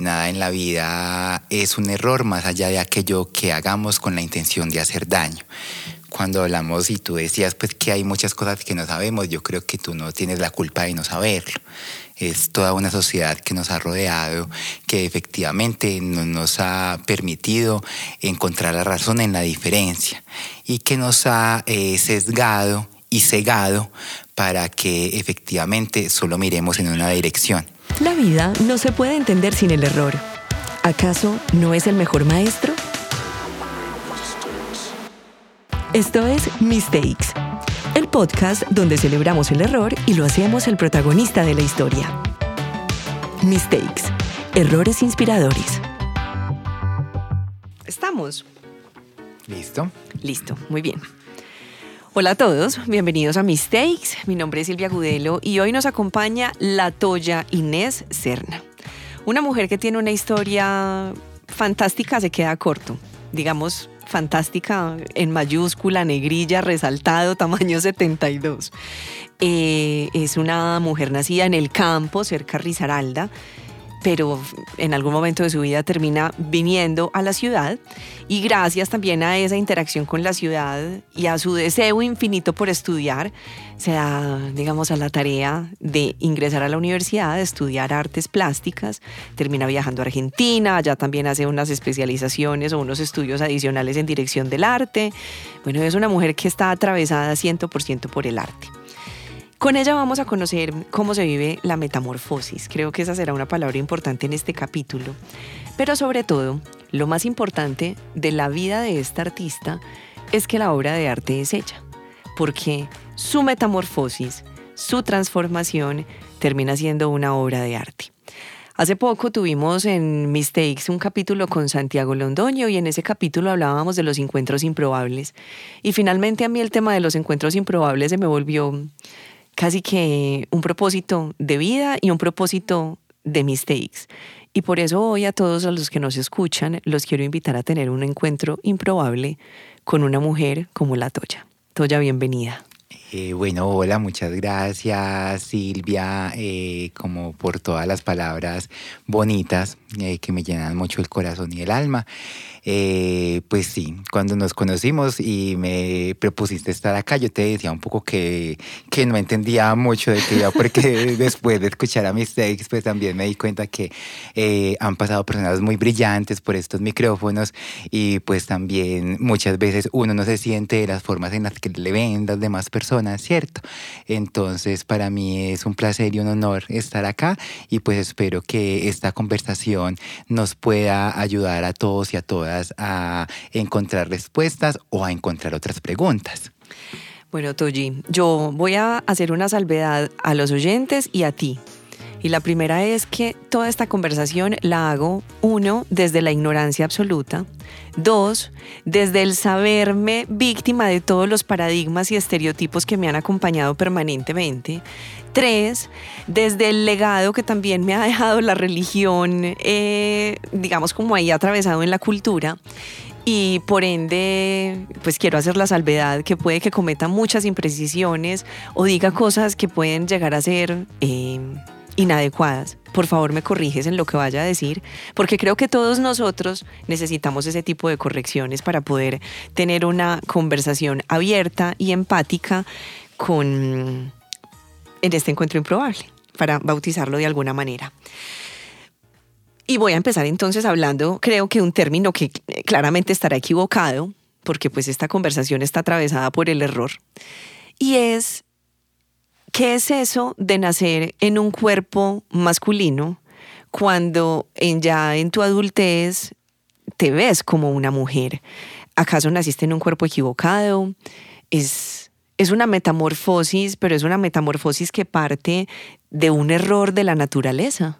Nada en la vida es un error más allá de aquello que hagamos con la intención de hacer daño cuando hablamos y tú decías pues que hay muchas cosas que no sabemos, yo creo que tú no tienes la culpa de no saberlo. Es toda una sociedad que nos ha rodeado, que efectivamente no nos ha permitido encontrar la razón en la diferencia y que nos ha eh, sesgado y cegado para que efectivamente solo miremos en una dirección. La vida no se puede entender sin el error. ¿Acaso no es el mejor maestro? Esto es Mistakes, el podcast donde celebramos el error y lo hacemos el protagonista de la historia. Mistakes, errores inspiradores. ¿Estamos? ¿Listo? Listo, muy bien. Hola a todos, bienvenidos a Mistakes. Mi nombre es Silvia Gudelo y hoy nos acompaña la Toya Inés Serna. Una mujer que tiene una historia fantástica, se queda corto. Digamos, fantástica en mayúscula, negrilla, resaltado, tamaño 72. Eh, es una mujer nacida en el campo, cerca de Risaralda pero en algún momento de su vida termina viniendo a la ciudad y gracias también a esa interacción con la ciudad y a su deseo infinito por estudiar, se da, digamos, a la tarea de ingresar a la universidad, de estudiar artes plásticas, termina viajando a Argentina, allá también hace unas especializaciones o unos estudios adicionales en dirección del arte. Bueno, es una mujer que está atravesada 100% por el arte. Con ella vamos a conocer cómo se vive la metamorfosis. Creo que esa será una palabra importante en este capítulo. Pero sobre todo, lo más importante de la vida de esta artista es que la obra de arte es ella, porque su metamorfosis, su transformación termina siendo una obra de arte. Hace poco tuvimos en Mistakes un capítulo con Santiago Londoño y en ese capítulo hablábamos de los encuentros improbables. Y finalmente a mí el tema de los encuentros improbables se me volvió casi que un propósito de vida y un propósito de mistakes. Y por eso hoy a todos los que nos escuchan los quiero invitar a tener un encuentro improbable con una mujer como la Toya. Toya, bienvenida. Eh, bueno, hola, muchas gracias Silvia, eh, como por todas las palabras bonitas eh, que me llenan mucho el corazón y el alma. Pues sí, cuando nos conocimos y me propusiste estar acá, yo te decía un poco que, que no entendía mucho de que porque después de escuchar a mis takes, pues también me di cuenta que han pasado personas muy brillantes por estos micrófonos y pues también muchas veces uno no se siente de las formas en las que le ven las demás personas, ¿cierto? Entonces para mí es un placer y un honor estar acá y pues espero que esta conversación nos pueda ayudar a todos y a todas a encontrar respuestas o a encontrar otras preguntas. Bueno, Toji, yo voy a hacer una salvedad a los oyentes y a ti. Y la primera es que toda esta conversación la hago, uno, desde la ignorancia absoluta, dos, desde el saberme víctima de todos los paradigmas y estereotipos que me han acompañado permanentemente, tres, desde el legado que también me ha dejado la religión, eh, digamos como ahí atravesado en la cultura. Y por ende, pues quiero hacer la salvedad que puede que cometa muchas imprecisiones o diga cosas que pueden llegar a ser eh, inadecuadas. Por favor, me corriges en lo que vaya a decir, porque creo que todos nosotros necesitamos ese tipo de correcciones para poder tener una conversación abierta y empática con en este encuentro improbable, para bautizarlo de alguna manera. Y voy a empezar entonces hablando, creo que un término que claramente estará equivocado, porque pues esta conversación está atravesada por el error, y es, ¿qué es eso de nacer en un cuerpo masculino cuando ya en tu adultez te ves como una mujer? ¿Acaso naciste en un cuerpo equivocado? ¿Es es una metamorfosis, pero es una metamorfosis que parte de un error de la naturaleza.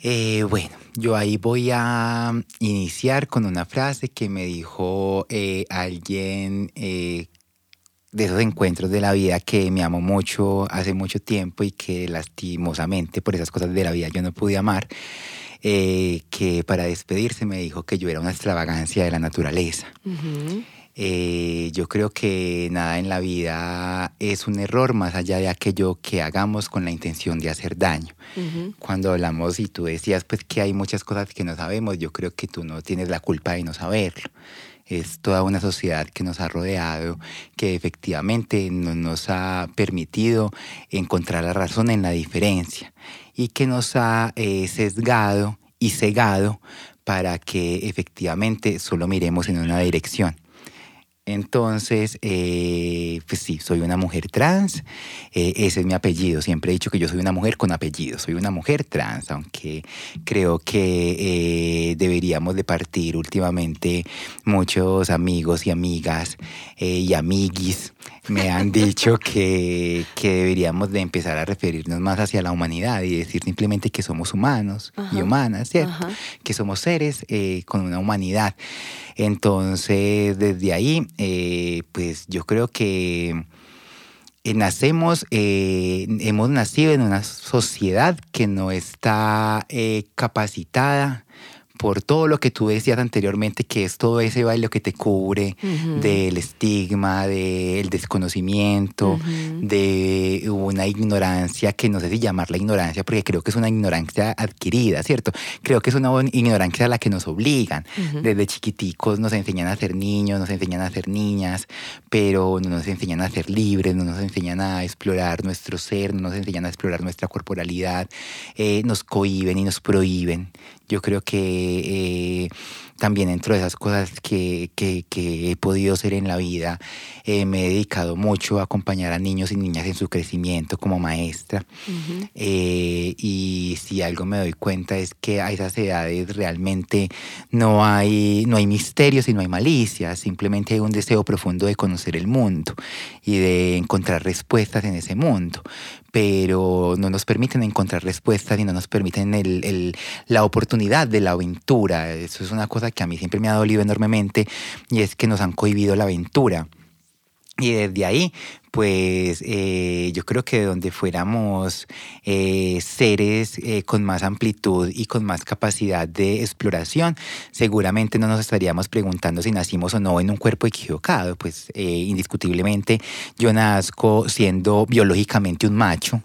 Eh, bueno, yo ahí voy a iniciar con una frase que me dijo eh, alguien eh, de esos encuentros de la vida que me amó mucho hace mucho tiempo y que lastimosamente por esas cosas de la vida yo no pude amar, que para despedirse me dijo que yo era una extravagancia de la naturaleza. Eh, yo creo que nada en la vida es un error más allá de aquello que hagamos con la intención de hacer daño. Cuando hablamos y tú decías pues que hay muchas cosas que no sabemos, yo creo que tú no tienes la culpa de no saberlo es toda una sociedad que nos ha rodeado, que efectivamente no nos ha permitido encontrar la razón en la diferencia y que nos ha eh, sesgado y cegado para que efectivamente solo miremos en una dirección. Entonces, eh, pues sí, soy una mujer trans, eh, ese es mi apellido, siempre he dicho que yo soy una mujer con apellido, soy una mujer trans, aunque creo que eh, deberíamos de partir últimamente muchos amigos y amigas y amiguis me han dicho que, que, deberíamos de empezar a referirnos más hacia la humanidad y decir simplemente que somos humanos y humanas, ¿cierto? Que somos seres eh, con una humanidad. Entonces, desde ahí, eh, pues yo creo que eh, nacemos, hemos nacido en una sociedad que no está capacitada por todo lo que tú decías anteriormente, que es todo ese baile que te cubre del estigma, del desconocimiento, de una ignorancia que no sé si llamarla ignorancia, porque creo que es una ignorancia adquirida, ¿cierto? Creo que es una ignorancia a la que nos obligan. Desde chiquiticos nos enseñan a ser niños, nos enseñan a ser niñas, pero no nos enseñan a ser libres, no nos enseñan a explorar nuestro ser, no nos enseñan a explorar nuestra corporalidad, eh, nos cohiben y nos prohíben. Yo creo que eh, también dentro de esas cosas que, que, he podido ser en la vida, eh, me he dedicado mucho a acompañar a niños y niñas en su crecimiento como maestra. Eh, y si algo me doy cuenta es que a esas edades realmente no hay, no hay misterios y no hay malicia, simplemente hay un deseo profundo de conocer el mundo y de encontrar respuestas en ese mundo pero no nos permiten encontrar respuestas y no nos permiten el, la oportunidad de la aventura. Eso es una cosa que a mí siempre me ha dolido enormemente y es que nos han cohibido la aventura. Y desde ahí, pues eh, yo creo que donde fuéramos eh, seres eh, con más amplitud y con más capacidad de exploración, seguramente no nos estaríamos preguntando si nacimos o no en un cuerpo equivocado. Pues indiscutiblemente yo nazco siendo biológicamente un macho,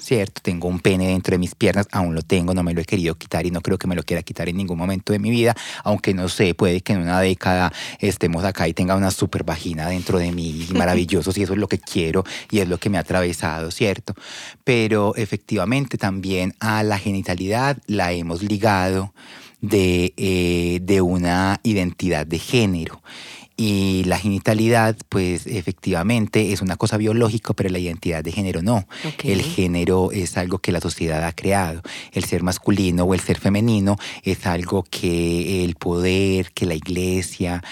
¿cierto? Tengo un pene dentro de mis piernas, aún lo tengo, no me lo he querido quitar y no creo que me lo quiera quitar en ningún momento de mi vida, aunque no sé, puede que en una década estemos acá y tenga una super vagina dentro de mí, maravilloso, si eso es lo que quiero y es lo que me ha atravesado, ¿cierto? Pero efectivamente también a la genitalidad la hemos ligado de, eh, de una identidad de género. Y la genitalidad, pues efectivamente es una cosa biológica, pero la identidad de género no. El género es algo que la sociedad ha creado. El ser masculino o el ser femenino es algo que el poder, que la iglesia,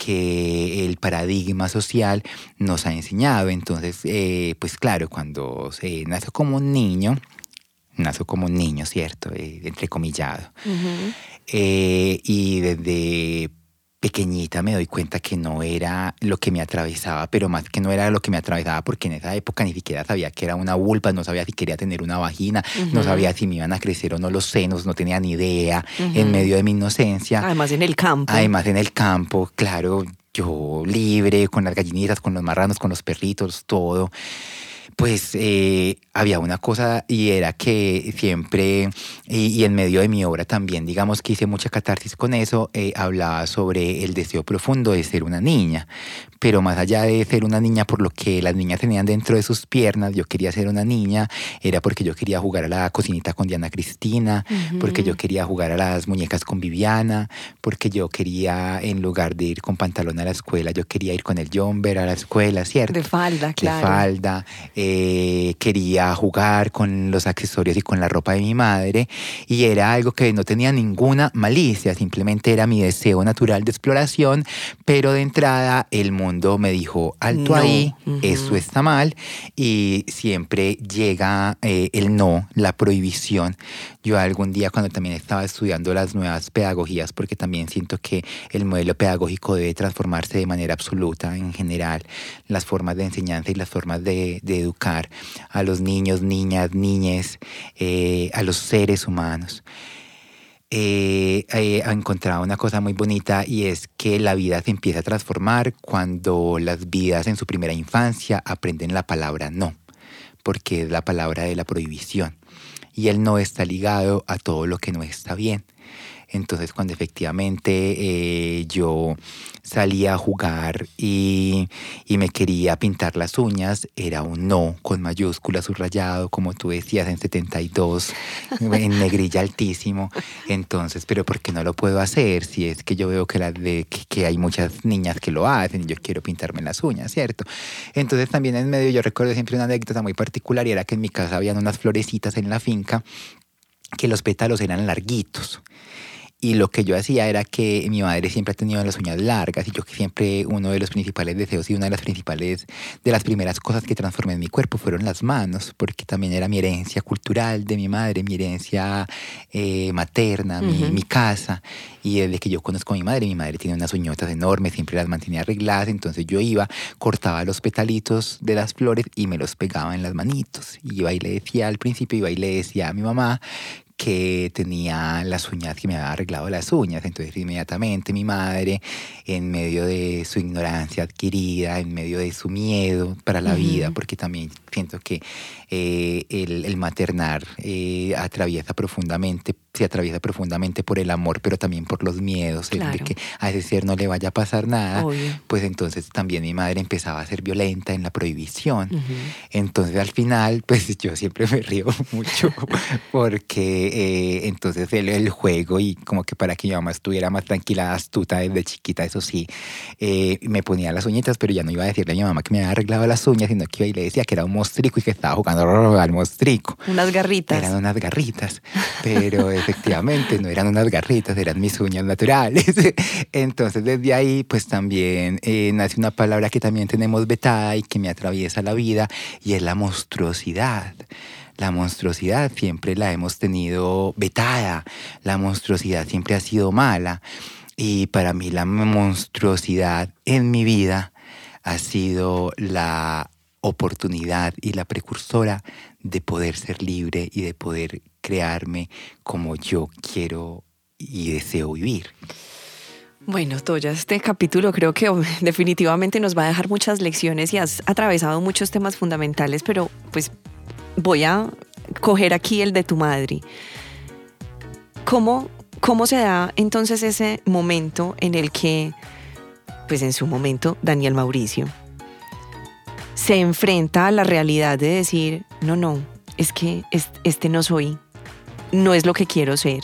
que el paradigma social nos ha enseñado. Entonces, eh, pues claro, cuando se nace como un niño, nace como un niño, ¿cierto? Eh, entrecomillado. Eh, y desde pequeñita me doy cuenta que no era lo que me atravesaba, pero más que no era lo que me atravesaba porque en esa época ni siquiera sabía que era una vulva, no sabía si quería tener una vagina, no sabía si me iban a crecer o no los senos, no tenía ni idea en medio de mi inocencia. Además en el campo. Además en el campo, claro, yo libre, con las gallinitas, con los marranos, con los perritos, todo pues eh, había una cosa y era que siempre, y, en medio de mi obra también, digamos que hice mucha catarsis con eso, eh, hablaba sobre el deseo profundo de ser una niña, pero más allá de ser una niña por lo que las niñas tenían dentro de sus piernas, yo quería ser una niña, era porque yo quería jugar a la cocinita con Diana Cristina, porque yo quería jugar a las muñecas con Viviana, porque yo quería, en lugar de ir con pantalón a la escuela, yo quería ir con el jumper a la escuela, ¿cierto? De falda, claro. De falda. Eh, quería jugar con los accesorios y con la ropa de mi madre y era algo que no tenía ninguna malicia, simplemente era mi deseo natural de exploración, pero de entrada el mundo me dijo, alto ahí, eso está mal y siempre llega eh, el no, la prohibición. Yo algún día cuando también estaba estudiando las nuevas pedagogías, porque también siento que el modelo pedagógico debe transformarse de manera absoluta en general, las formas de enseñanza y las formas de, educar a los niños, niñas, niñes, eh, a los seres humanos. eh, he encontrado una cosa muy bonita y es que la vida se empieza a transformar cuando las vidas en su primera infancia aprenden la palabra no, porque es la palabra de la prohibición. Y el no está ligado a todo lo que no está bien. Entonces cuando efectivamente eh, yo salía a jugar y, me quería pintar las uñas, era un no con mayúscula subrayado, como tú decías, en 72, en negrilla altísimo. Entonces, pero ¿por qué no lo puedo hacer? Si es que yo veo que, la de, que, hay muchas niñas que lo hacen y yo quiero pintarme las uñas, ¿cierto? Entonces también en medio yo recuerdo siempre una anécdota muy particular y era que en mi casa habían unas florecitas en la finca que los pétalos eran larguitos. Y lo que yo hacía era que mi madre siempre ha tenido las uñas largas y yo que siempre uno de los principales deseos y una de las principales, de las primeras cosas que transformé en mi cuerpo fueron las manos, porque también era mi herencia cultural de mi madre, mi herencia eh, materna, mi, mi, casa. Y desde que yo conozco a mi madre, mi madre tiene unas uñotas enormes, siempre las mantenía arregladas, entonces yo iba, cortaba los petalitos de las flores y me los pegaba en las manitos. Y iba y le decía al principio, iba y le decía a mi mamá que tenía las uñas, que me había arreglado las uñas. Entonces inmediatamente mi madre, en medio de su ignorancia adquirida, en medio de su miedo para la vida, porque también siento que eh, el, maternar eh, atraviesa profundamente, se atraviesa profundamente por el amor, pero también por los miedos, de que a ese ser no le vaya a pasar nada, pues entonces también mi madre empezaba a ser violenta en la prohibición. Entonces al final, pues yo siempre me río mucho porque eh, entonces el, el, juego y como que para que mi mamá estuviera más tranquila, astuta desde chiquita, eso sí, me ponía las uñitas, pero ya no iba a decirle a mi mamá que me había arreglado las uñas, sino que iba y le decía que era un mostrico y que estaba jugando al mostrico. Unas garritas. Eran unas garritas, pero efectivamente no eran unas garritas, eran mis uñas naturales. Entonces desde ahí pues también eh, nace una palabra que también tenemos vetada y que me atraviesa la vida y es la monstruosidad. La monstruosidad siempre la hemos tenido vetada, la monstruosidad siempre ha sido mala y para mí la monstruosidad en mi vida ha sido la oportunidad y la precursora de poder ser libre y de poder crearme como yo quiero y deseo vivir. Bueno, Toya, este capítulo creo que definitivamente nos va a dejar muchas lecciones y has atravesado muchos temas fundamentales, pero pues voy a coger aquí el de tu madre. ¿Cómo, cómo se da entonces ese momento en el que, pues en su momento, Daniel Mauricio se enfrenta a la realidad de decir, no, no, es que este no soy, no es lo que quiero ser.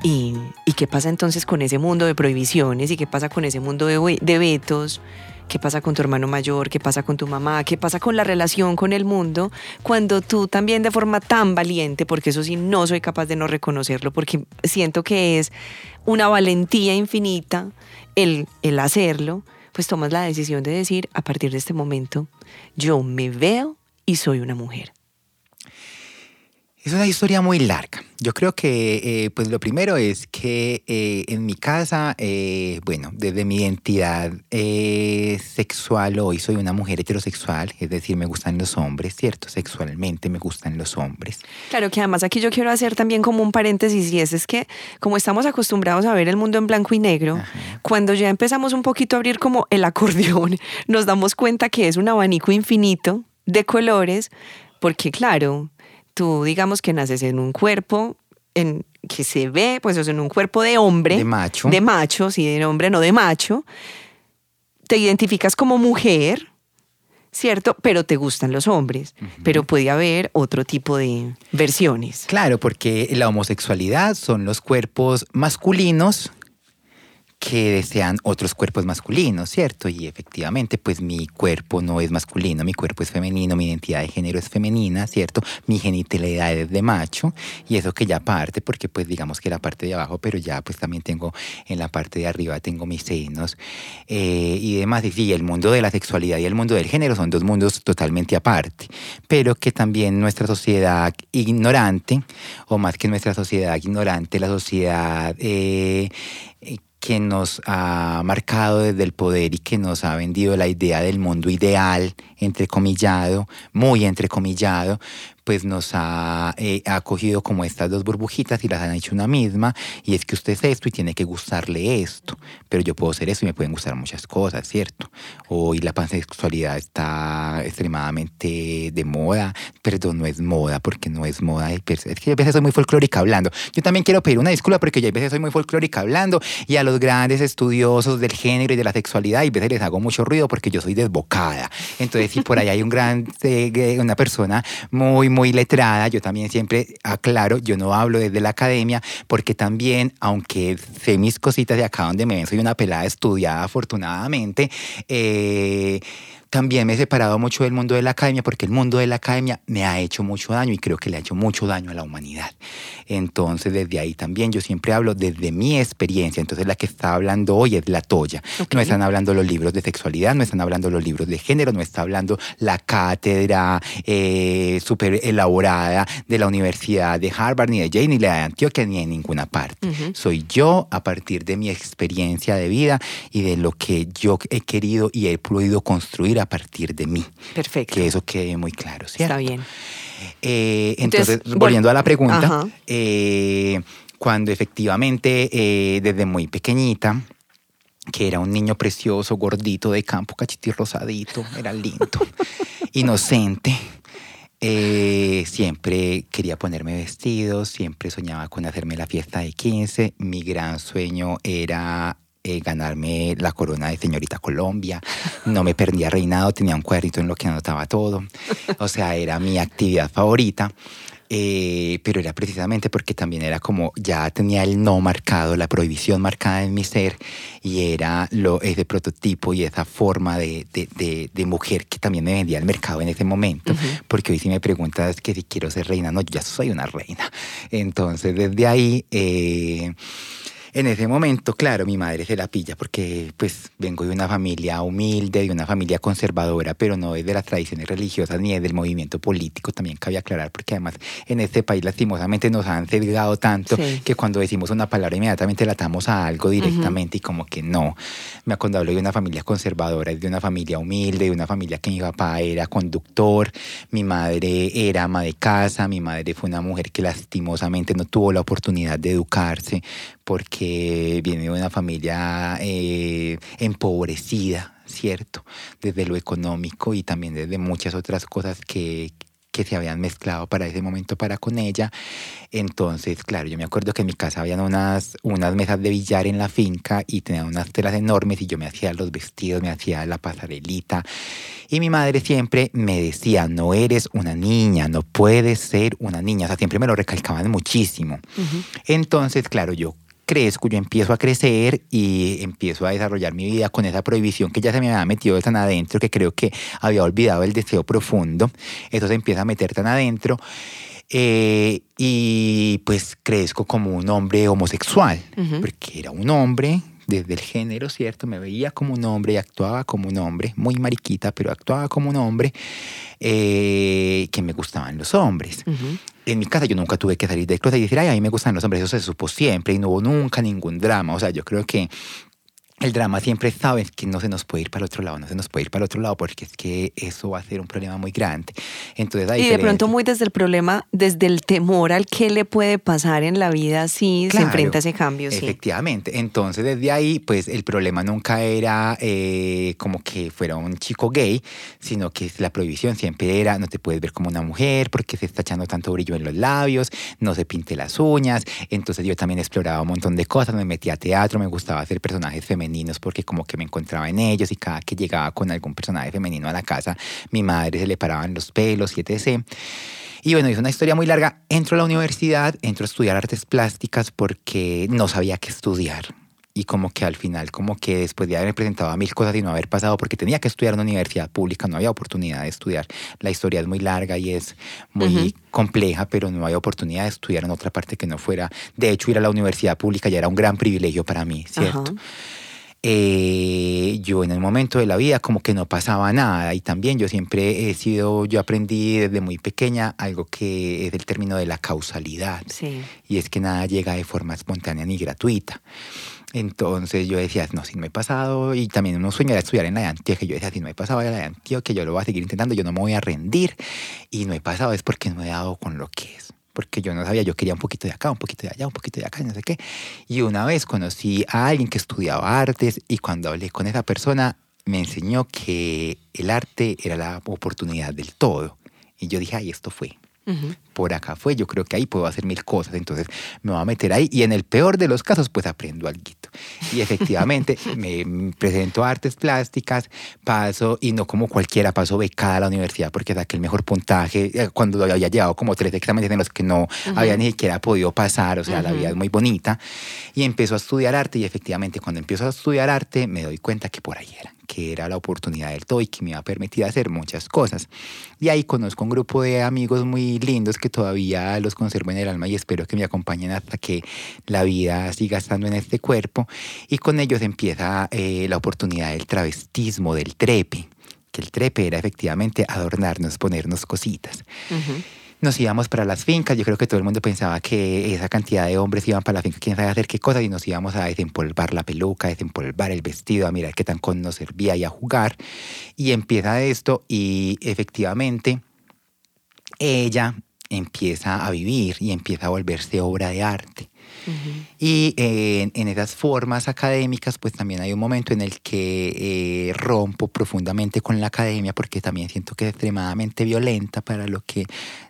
¿Y, qué pasa entonces con ese mundo de prohibiciones? ¿Y qué pasa con ese mundo de, de vetos? ¿Qué pasa con tu hermano mayor? ¿Qué pasa con tu mamá? ¿Qué pasa con la relación con el mundo? Cuando tú también de forma tan valiente, porque eso sí no soy capaz de no reconocerlo, porque siento que es una valentía infinita el, el hacerlo, pues tomas la decisión de decir, a partir de este momento, yo me veo y soy una mujer. Es una historia muy larga. Yo creo que, eh, pues lo primero es que eh, en mi casa, eh, bueno, desde mi identidad sexual hoy soy una mujer heterosexual, es decir, me gustan los hombres, ¿cierto? Sexualmente me gustan los hombres. Claro que además aquí yo quiero hacer también como un paréntesis y es, es que como estamos acostumbrados a ver el mundo en blanco y negro, cuando ya empezamos un poquito a abrir como el acordeón, nos damos cuenta que es un abanico infinito de colores, porque claro, tú digamos que naces en un cuerpo en, que se ve, pues en un cuerpo de hombre. De macho. De macho, sí, de hombre, no de macho. Te identificas como mujer, ¿cierto? Pero te gustan los hombres. Pero puede haber otro tipo de versiones. Claro, porque la homosexualidad son los cuerpos masculinos que desean otros cuerpos masculinos, ¿cierto? Y efectivamente, pues mi cuerpo no es masculino, mi cuerpo es femenino, mi identidad de género es femenina, ¿cierto? Mi genitalidad es de macho y eso que ya parte, porque pues digamos que la parte de abajo, pero ya pues también tengo en la parte de arriba tengo mis senos eh, y demás. Y sí, el mundo de la sexualidad y el mundo del género son dos mundos totalmente aparte, pero que también nuestra sociedad ignorante, o más que nuestra sociedad ignorante, la sociedad... Eh, que nos ha marcado desde el poder y que nos ha vendido la idea del mundo ideal, entrecomillado, muy entrecomillado, pues nos ha, eh, ha cogido como estas dos burbujitas y las han hecho una misma, y es que usted es esto y tiene que gustarle esto, pero yo puedo ser eso y me pueden gustar muchas cosas, ¿cierto? Hoy la pansexualidad está extremadamente de moda, perdón, no es moda, porque no es moda, es que a veces soy muy folclórica hablando. Yo también quiero pedir una disculpa porque yo a veces soy muy folclórica hablando y a los grandes estudiosos del género y de la sexualidad y a veces les hago mucho ruido porque yo soy desbocada. Entonces, si por ahí hay un gran, eh, una persona muy, muy letrada, yo también siempre aclaro, yo no hablo desde la academia porque también, aunque sé mis cositas de acá donde me ven, soy una pelada estudiada afortunadamente, eh, también me he separado mucho del mundo de la academia porque el mundo de la academia me ha hecho mucho daño y creo que le ha hecho mucho daño a la humanidad. Entonces, desde ahí también yo siempre hablo desde mi experiencia. Entonces, la que está hablando hoy es la Toya. No están hablando los libros de sexualidad, no están hablando los libros de género, no está hablando la cátedra eh, súper elaborada de la Universidad de Harvard, ni de Yale, ni la de Antioquia, ni de ninguna parte. Soy yo a partir de mi experiencia de vida y de lo que yo he querido y he podido construir a partir de mí. Perfecto. Que eso quede muy claro, ¿cierto? Está bien. Eh, entonces, volviendo a la pregunta, eh, cuando efectivamente eh, desde muy pequeñita, que era un niño precioso, gordito de campo, cachiti rosadito, era lindo, inocente. siempre quería ponerme vestidos, siempre soñaba con hacerme la fiesta de 15. Mi gran sueño era eh, ganarme la corona de señorita Colombia. No me perdía reinado, tenía un cuadrito en lo que anotaba todo. O sea, era mi actividad favorita. Eh, pero era precisamente porque también era como ya tenía el no marcado, la prohibición marcada en mi ser y era lo, ese prototipo y esa forma de, de, de, mujer que también me vendía al mercado en ese momento, porque hoy si me preguntas que si quiero ser reina, no, yo ya soy una reina. Entonces desde ahí... Eh, en ese momento, claro, mi madre se la pilla porque pues vengo de una familia humilde, de una familia conservadora, pero no es de las tradiciones religiosas ni es del movimiento político, también cabe aclarar, porque además en este país lastimosamente nos han sesgado tanto que cuando decimos una palabra inmediatamente la atamos a algo directamente y como que no. Me acuerdo hablo de una familia conservadora, de una familia humilde, de una familia que mi papá era conductor, mi madre era ama de casa, mi madre fue una mujer que lastimosamente no tuvo la oportunidad de educarse porque viene de una familia eh, empobrecida, ¿cierto? Desde lo económico y también desde muchas otras cosas que, que se habían mezclado para ese momento para con ella. Entonces, claro, yo me acuerdo que en mi casa habían unas, unas mesas de billar en la finca y tenían unas telas enormes y yo me hacía los vestidos, me hacía la pasarelita. Y mi madre siempre me decía, no eres una niña, no puedes ser una niña. O sea, siempre me lo recalcaban muchísimo. Entonces, claro, yo crezco, yo empiezo a crecer y empiezo a desarrollar mi vida con esa prohibición que ya se me había metido tan adentro que creo que había olvidado el deseo profundo. Eso se empieza a meter tan adentro. Eh, y pues crezco como un hombre homosexual, porque era un hombre desde el género, ¿cierto? Me veía como un hombre y actuaba como un hombre, muy mariquita, pero actuaba como un hombre eh, que me gustaban los hombres en mi casa yo nunca tuve que salir de closet y decir, ay, a mí me gustan los hombres, eso se supo siempre y no hubo nunca ningún drama. O sea, yo creo que el drama siempre estaba es que no se nos puede ir para el otro lado, no se nos puede ir para el otro lado porque es que eso va a ser un problema muy grande. Entonces, y de pronto muy desde el problema, desde el temor al que le puede pasar en la vida si se enfrenta a ese cambio. Efectivamente. Entonces desde ahí, pues el problema nunca era eh, como que fuera un chico gay, sino que la prohibición siempre era no te puedes ver como una mujer porque se está echando tanto brillo en los labios, no se pinte las uñas. Entonces yo también exploraba un montón de cosas, me metía a teatro, me gustaba hacer personajes femeninos porque como que me encontraba en ellos y cada que llegaba con algún personaje femenino a la casa, mi madre se le paraban los pelos y etc. Y bueno, es una historia muy larga. Entro a la universidad, entro a estudiar artes plásticas porque no sabía qué estudiar y como que al final, como que después de haber presentado mil cosas y no haber pasado, porque tenía que estudiar en una universidad pública, no había oportunidad de estudiar. La historia es muy larga y es muy compleja, pero no había oportunidad de estudiar en otra parte que no fuera. De hecho, ir a la universidad pública ya era un gran privilegio para mí, ¿cierto? Eh, yo en el momento de la vida como que no pasaba nada y también yo siempre he sido, yo aprendí desde muy pequeña algo que es el término de la causalidad. Y es que nada llega de forma espontánea ni gratuita. Entonces yo decía, no, si no he pasado, y también uno sueña de estudiar en la de Antioquia, yo decía, si no he pasado en la de Antioquia, yo lo voy a seguir intentando, yo no me voy a rendir, y no he pasado es porque no he dado con lo que es porque yo no sabía, yo quería un poquito de acá, un poquito de allá, un poquito de acá, no sé qué. Y una vez conocí a alguien que estudiaba artes y cuando hablé con esa persona me enseñó que el arte era la oportunidad del todo. Y yo dije, ay, esto fue por acá fue, yo creo que ahí puedo hacer mil cosas, entonces me voy a meter ahí y en el peor de los casos pues aprendo algo. Y efectivamente me presento a artes plásticas, paso y no como cualquiera, paso becada a la universidad porque saqué el mejor puntaje eh, cuando había llevado como tres exámenes en los que no había ni siquiera podido pasar, o sea, la vida es muy bonita. Y empezó a estudiar arte y efectivamente cuando empiezo a estudiar arte me doy cuenta que por ahí era que era la oportunidad del y que me iba a permitir hacer muchas cosas. Y ahí conozco un grupo de amigos muy lindos que todavía los conservo en el alma y espero que me acompañen hasta que la vida siga estando en este cuerpo. Y con ellos empieza eh, la oportunidad del travestismo, del trepe, que el trepe era efectivamente adornarnos, ponernos cositas nos íbamos para las fincas. Yo creo que todo el mundo pensaba que esa cantidad de hombres iban para la finca, quién sabe hacer qué cosas, y nos íbamos a desempolvar la peluca, a desempolvar el vestido, a mirar qué tan con nos servía y a jugar. Y empieza esto y efectivamente ella empieza a vivir y empieza a volverse obra de arte. Y en esas formas académicas, pues también hay un momento en el que eh, rompo profundamente con la academia porque también siento que es extremadamente violenta para lo que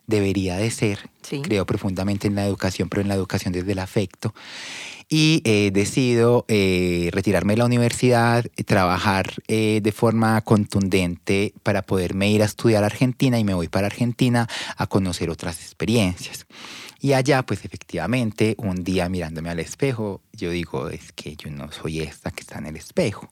debería de ser. Creo profundamente en la educación, pero en la educación desde el afecto. Y eh, decido eh, retirarme de la universidad, trabajar de forma contundente para poderme ir a estudiar a Argentina y me voy para Argentina a conocer otras experiencias. Y allá, pues efectivamente, un día mirándome al espejo, yo digo, es que yo no soy esta que está en el espejo.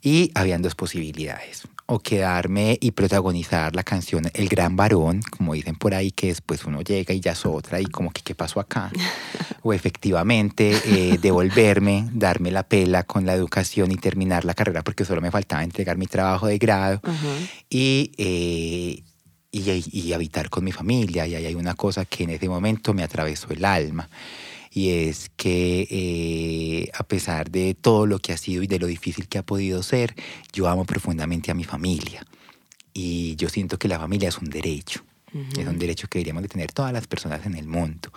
Y habían dos posibilidades. O quedarme y protagonizar la canción El Gran Varón, como dicen por ahí, que después uno llega y ya es otra y como que qué pasó acá. o efectivamente eh, devolverme, darme la pela con la educación y terminar la carrera porque solo me faltaba entregar mi trabajo de grado. Y eh, y, habitar con mi familia. Y ahí hay una cosa que en ese momento me atravesó el alma. Y es que eh, a pesar de todo lo que ha sido y de lo difícil que ha podido ser, yo amo profundamente a mi familia. Y yo siento que la familia es un derecho. Es un derecho que deberíamos de tener todas las personas en el mundo.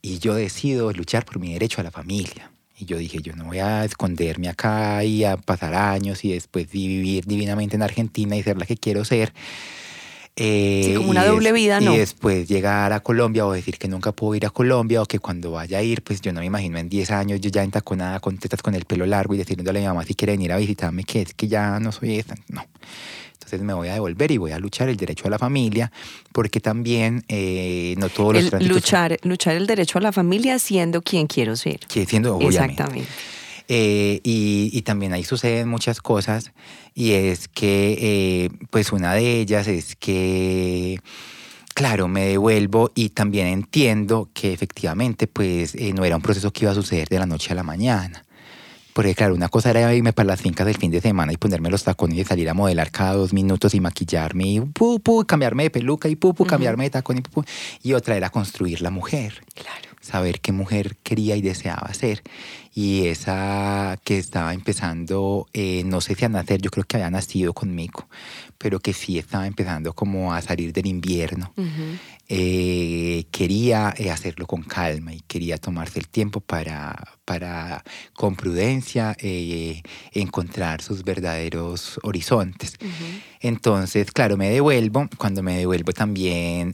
Y yo decido luchar por mi derecho a la familia. Y yo dije, yo no voy a esconderme acá y a pasar años y después vivir divinamente en Argentina y ser la que quiero ser eh, sí, como una doble vida, ¿no? Y después llegar a Colombia o decir que nunca puedo ir a Colombia o que cuando vaya a ir, pues yo no me imagino en 10 años yo ya entaconada con tetas con el pelo largo y decirle a mi mamá si quiere venir a visitarme, que es que ya no soy esa. No. Entonces me voy a devolver y voy a luchar el derecho a la familia, porque también eh, no todos los el, luchar, luchar el derecho a la familia siendo quien quiero ser. Que siendo, obviamente. Exactamente. Eh, y, también ahí suceden muchas cosas y es que, eh, pues una de ellas es que, claro, me devuelvo y también entiendo que efectivamente, pues eh, no era un proceso que iba a suceder de la noche a la mañana. Porque claro, una cosa era irme para las fincas del fin de semana y ponerme los tacones y salir a modelar cada dos minutos y maquillarme y pu, cambiarme de peluca y pu, cambiarme de tacón y Y otra era construir la mujer. Claro saber qué mujer quería y deseaba ser. Y esa que estaba empezando, eh, no sé si a nacer, yo creo que había nacido conmigo, pero que sí estaba empezando como a salir del invierno. Eh, quería eh, hacerlo con calma y quería tomarse el tiempo para, para con prudencia, encontrar sus verdaderos horizontes. Entonces, claro, me devuelvo. Cuando me devuelvo también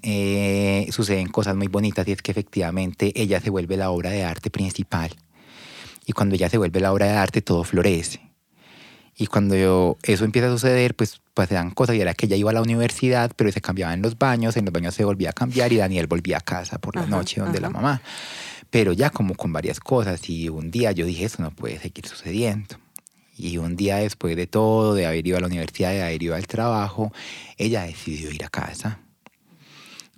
suceden cosas muy bonitas y es que efectivamente ella se vuelve la obra de arte principal. Y cuando ella se vuelve la obra de arte, todo florece. Y cuando eso empieza a suceder, pues pasan cosas. Y era que ella iba a la universidad, pero se cambiaba en los baños, en los baños se volvía a cambiar y Daniel volvía a casa por la noche donde la mamá. Pero ya como con varias cosas. Y un día yo dije, eso no puede seguir sucediendo. Y un día después de todo, de haber ido a la universidad, de haber ido al trabajo, ella decidió ir a casa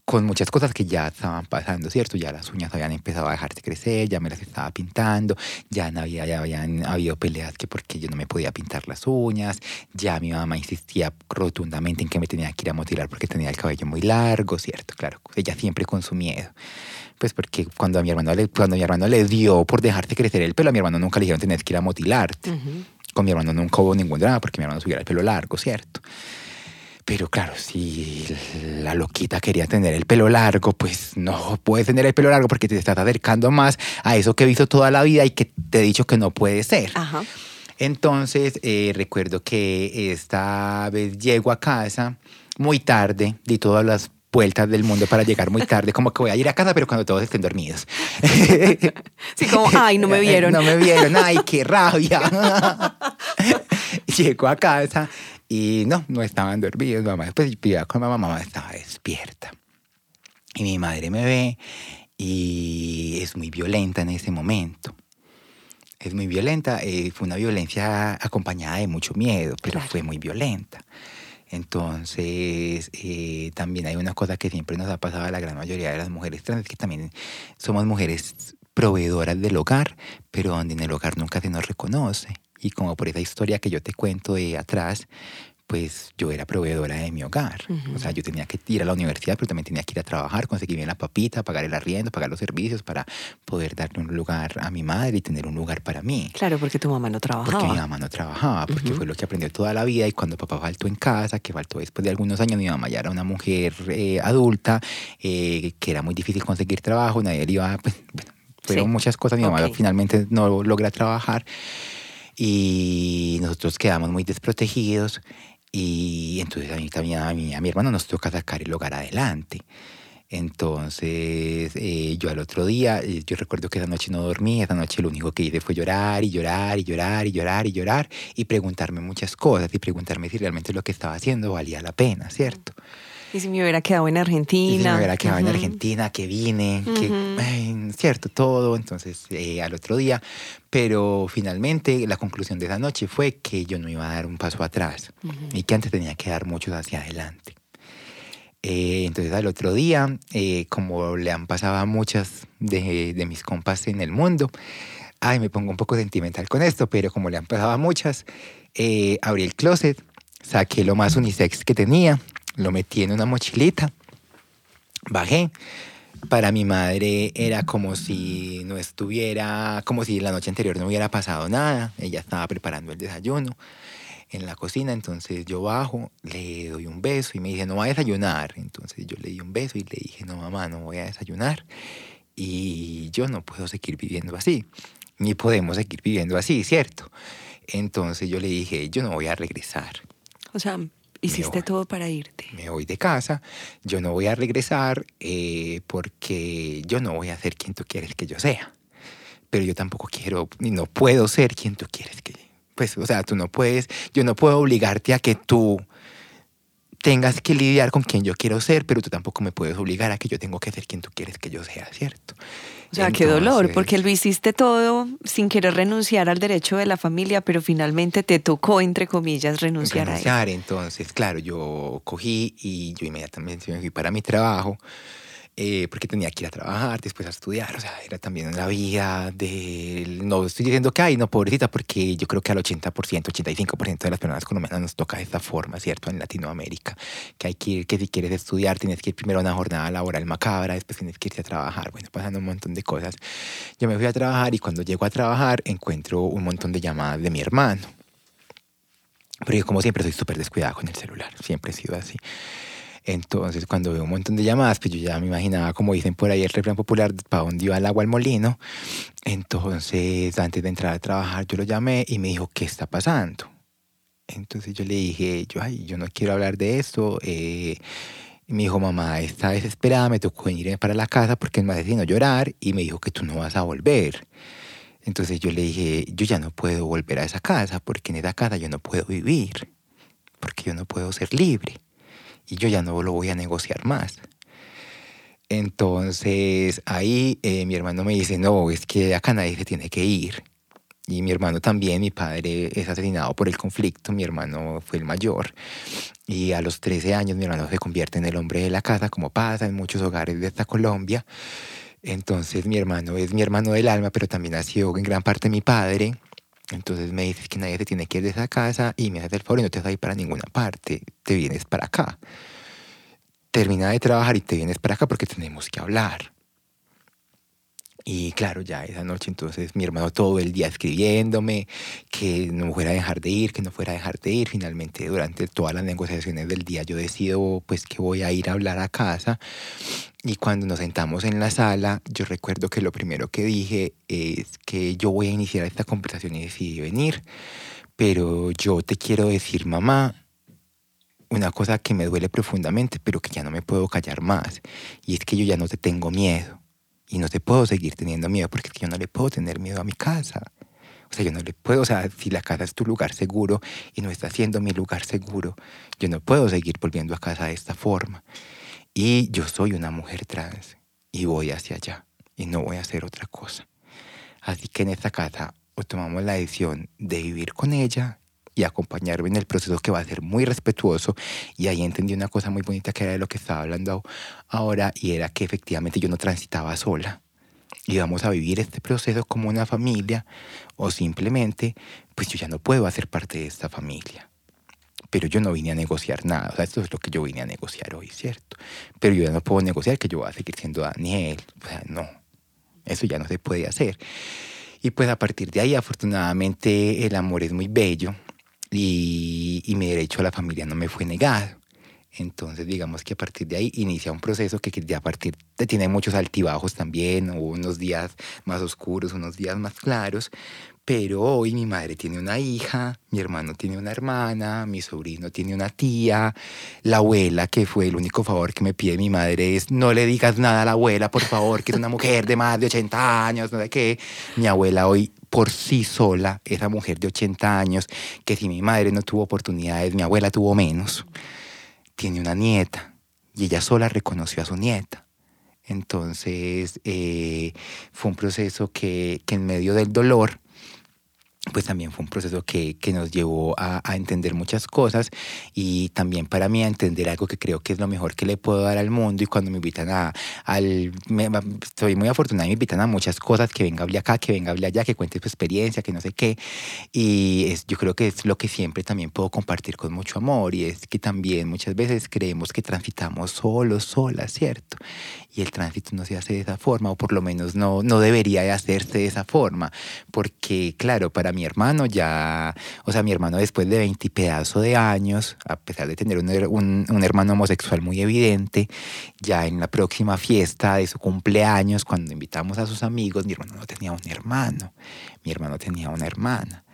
con muchas cosas que ya estaban pasando, ¿cierto? Ya las uñas habían empezado a dejarse crecer, ya me las estaba pintando, ya, no había, ya habían habido peleas que porque yo no me podía pintar las uñas, ya mi mamá insistía rotundamente en que me tenía que ir a motilar porque tenía el cabello muy largo, ¿cierto? Claro, ella siempre con su miedo. Pues porque cuando a mi hermano le, cuando mi hermano le dio por dejarse crecer el pelo, a mi hermano nunca le dijeron tenías que ir a motilarte. Con mi hermano nunca hubo ningún drama porque mi hermano tuviera el pelo largo, ¿cierto? Pero claro, si la loquita quería tener el pelo largo, pues no puedes tener el pelo largo porque te estás acercando más a eso que he visto toda la vida y que te he dicho que no puede ser. Entonces, eh, recuerdo que esta vez llego a casa muy tarde, di todas las vueltas del mundo para llegar muy tarde, como que voy a ir a casa, pero cuando todos estén dormidos. Sí, como, ay, no me vieron. No me vieron, ay, qué rabia. Llego a casa y no, no estaban dormidos. Mamá después iba con mamá, mamá estaba despierta. Y mi madre me ve y es muy violenta en ese momento. Es muy violenta, eh, fue una violencia acompañada de mucho miedo, pero fue muy violenta. Entonces, eh, también hay una cosa que siempre nos ha pasado a la gran mayoría de las mujeres trans, que también somos mujeres proveedoras del hogar, pero donde en el hogar nunca se nos reconoce. Y como por esa historia que yo te cuento de atrás, pues yo era proveedora de mi hogar. O sea, yo tenía que ir a la universidad, pero también tenía que ir a trabajar, conseguir bien la papita, pagar el arriendo, pagar los servicios para poder darle un lugar a mi madre y tener un lugar para mí. Claro, porque tu mamá no trabajaba. Porque mi mamá no trabajaba, porque fue lo que aprendió toda la vida y cuando papá faltó en casa, que faltó después de algunos años, mi mamá ya era una mujer eh, adulta, eh, que era muy difícil conseguir trabajo, nadie le iba, pues, bueno, fueron muchas cosas, mi mamá finalmente no logra trabajar y nosotros quedamos muy desprotegidos y entonces a mí también, a mi, a mi hermano nos toca sacar el hogar adelante. Entonces, eh, yo al otro día, eh, yo recuerdo que esa noche no dormí, esa noche lo único que hice fue llorar y llorar y llorar y llorar y llorar y preguntarme muchas cosas y preguntarme si realmente lo que estaba haciendo valía la pena, ¿cierto? Y si me hubiera quedado en Argentina. Y si me hubiera quedado en Argentina, que vine, que, cierto, todo. Entonces, eh, al otro día. Pero finalmente la conclusión de esa noche fue que yo no iba a dar un paso atrás y que antes tenía que dar muchos hacia adelante. Eh, entonces al otro día, eh, como le han pasado a muchas de, de, mis compas en el mundo, ay, me pongo un poco sentimental con esto, pero como le han pasado a muchas, abrí el closet, saqué lo más unisex que tenía, lo metí en una mochilita, bajé. Para mi madre era como si no estuviera, como si la noche anterior no hubiera pasado nada. Ella estaba preparando el desayuno en la cocina, entonces yo bajo, le doy un beso y me dice, no va a desayunar. Entonces yo le di un beso y le dije, no mamá, no voy a desayunar. Y yo no puedo seguir viviendo así, ni podemos seguir viviendo así, ¿cierto? Entonces yo le dije, yo no voy a regresar. O sea, Hiciste todo para irte. Me voy de casa, yo no voy a regresar eh, porque yo no voy a ser quien tú quieres que yo sea. Pero yo tampoco quiero, ni no puedo ser quien tú quieres que... Pues, o sea, tú no puedes, yo no puedo obligarte a que tú tengas que lidiar con quien yo quiero ser, pero tú tampoco me puedes obligar a que yo tengo que ser quien tú quieres que yo sea, ¿cierto? O sea, qué dolor, porque lo hiciste todo sin querer renunciar al derecho de la familia, pero finalmente te tocó, entre comillas, renunciar, a él. Entonces, claro, yo cogí y yo inmediatamente me fui para mi trabajo. Eh, porque tenía que ir a trabajar, después a estudiar, o sea, era también la vida del... No estoy diciendo que hay, no, pobrecita, porque yo creo que al 80%, 85% de las personas colombianas nos toca de esta forma, ¿cierto? En Latinoamérica, que hay que ir, que si quieres estudiar tienes que ir primero a una jornada laboral macabra, después tienes que irte a trabajar, bueno, pasando un montón de cosas. Yo me fui a trabajar y cuando llego a trabajar encuentro un montón de llamadas de mi hermano. Pero yo como siempre soy súper descuidada con el celular, siempre he sido así. Entonces, cuando veo un montón de llamadas, pues yo ya me imaginaba, como dicen por ahí el refrán popular, para dónde iba el agua al molino. Entonces, antes de entrar a trabajar, yo lo llamé y me dijo, ¿qué está pasando? Entonces yo le dije, yo, ay, yo no quiero hablar de esto. Eh, y me dijo, mamá, está desesperada, me tocó venir para la casa porque me no llorar y me dijo que tú no vas a volver. Entonces yo le dije, yo ya no puedo volver a esa casa porque en esa casa yo no puedo vivir, porque yo no puedo ser libre y yo ya no lo voy a negociar más. Entonces ahí eh, mi hermano me dice, no, es que acá nadie se tiene que ir. Y mi hermano también, mi padre es asesinado por el conflicto, mi hermano fue el mayor. Y a los 13 años mi hermano se convierte en el hombre de la casa, como pasa en muchos hogares de esta Colombia. Entonces mi hermano es mi hermano del alma, pero también ha sido en gran parte mi padre. Entonces me dices que nadie se tiene que ir de esa casa y me haces el favor y no te vas a ir para ninguna parte, te vienes para acá. Termina de trabajar y te vienes para acá porque tenemos que hablar. Y claro, ya esa noche entonces mi hermano todo el día escribiéndome que no fuera a dejar de ir, que no fuera a dejar de ir. Finalmente durante todas las negociaciones del día yo decido pues que voy a ir a hablar a casa. Y cuando nos sentamos en la sala, yo recuerdo que lo primero que dije es que yo voy a iniciar esta conversación y decidí venir. Pero yo te quiero decir, mamá, una cosa que me duele profundamente, pero que ya no me puedo callar más. Y es que yo ya no te tengo miedo y no te puedo seguir teniendo miedo porque yo no le puedo tener miedo a mi casa. O sea, yo no le puedo, o sea, si la casa es tu lugar seguro y no está siendo mi lugar seguro, yo no puedo seguir volviendo a casa de esta forma. Y yo soy una mujer trans y voy hacia allá y no voy a hacer otra cosa. Así que en esta casa o tomamos la decisión de vivir con ella y acompañarme en el proceso que va a ser muy respetuoso. Y ahí entendí una cosa muy bonita que era de lo que estaba hablando ahora y era que efectivamente yo no transitaba sola. Íbamos a vivir este proceso como una familia o simplemente, pues yo ya no puedo hacer parte de esta familia. Pero yo no vine a negociar nada. O sea, esto es lo que yo vine a negociar hoy, ¿cierto? Pero yo ya no puedo negociar que yo voy a seguir siendo Daniel. O sea, no. Eso ya no se puede hacer. Y pues a partir de ahí, afortunadamente, el amor es muy bello y, y, mi derecho a la familia no me fue negado. Entonces, digamos que a partir de ahí inicia un proceso que, que a partir de tiene muchos altibajos también, unos días más oscuros, unos días más claros, pero hoy mi madre tiene una hija, mi hermano tiene una hermana, mi sobrino tiene una tía, la abuela, que fue el único favor que me pide mi madre es no le digas nada a la abuela, por favor, que es una mujer de más de 80 años, no sé qué. Mi abuela hoy por sí sola, esa mujer de 80 años, que si mi madre no tuvo oportunidades, mi abuela tuvo menos, tiene una nieta y ella sola reconoció a su nieta. Entonces eh, fue un proceso que, que en medio del dolor, pues también fue un proceso que, que nos llevó a, a, entender muchas cosas y también para mí a entender algo que creo que es lo mejor que le puedo dar al mundo y cuando me invitan a, al, me, estoy muy afortunada y me invitan a muchas cosas, que venga hable acá, que venga hable allá, que cuente su experiencia, que no sé qué y es, yo creo que es lo que siempre también puedo compartir con mucho amor y es que también muchas veces creemos que transitamos solos, solas, ¿cierto? Y el tránsito no se hace de esa forma o por lo menos no, no debería de hacerse de esa forma porque claro, para mi hermano ya, o sea, mi hermano después de 20 pedazos de años, a pesar de tener un, un, un, hermano homosexual muy evidente, ya en la próxima fiesta de su cumpleaños, cuando invitamos a sus amigos, mi hermano no tenía un hermano, mi hermano tenía una hermana.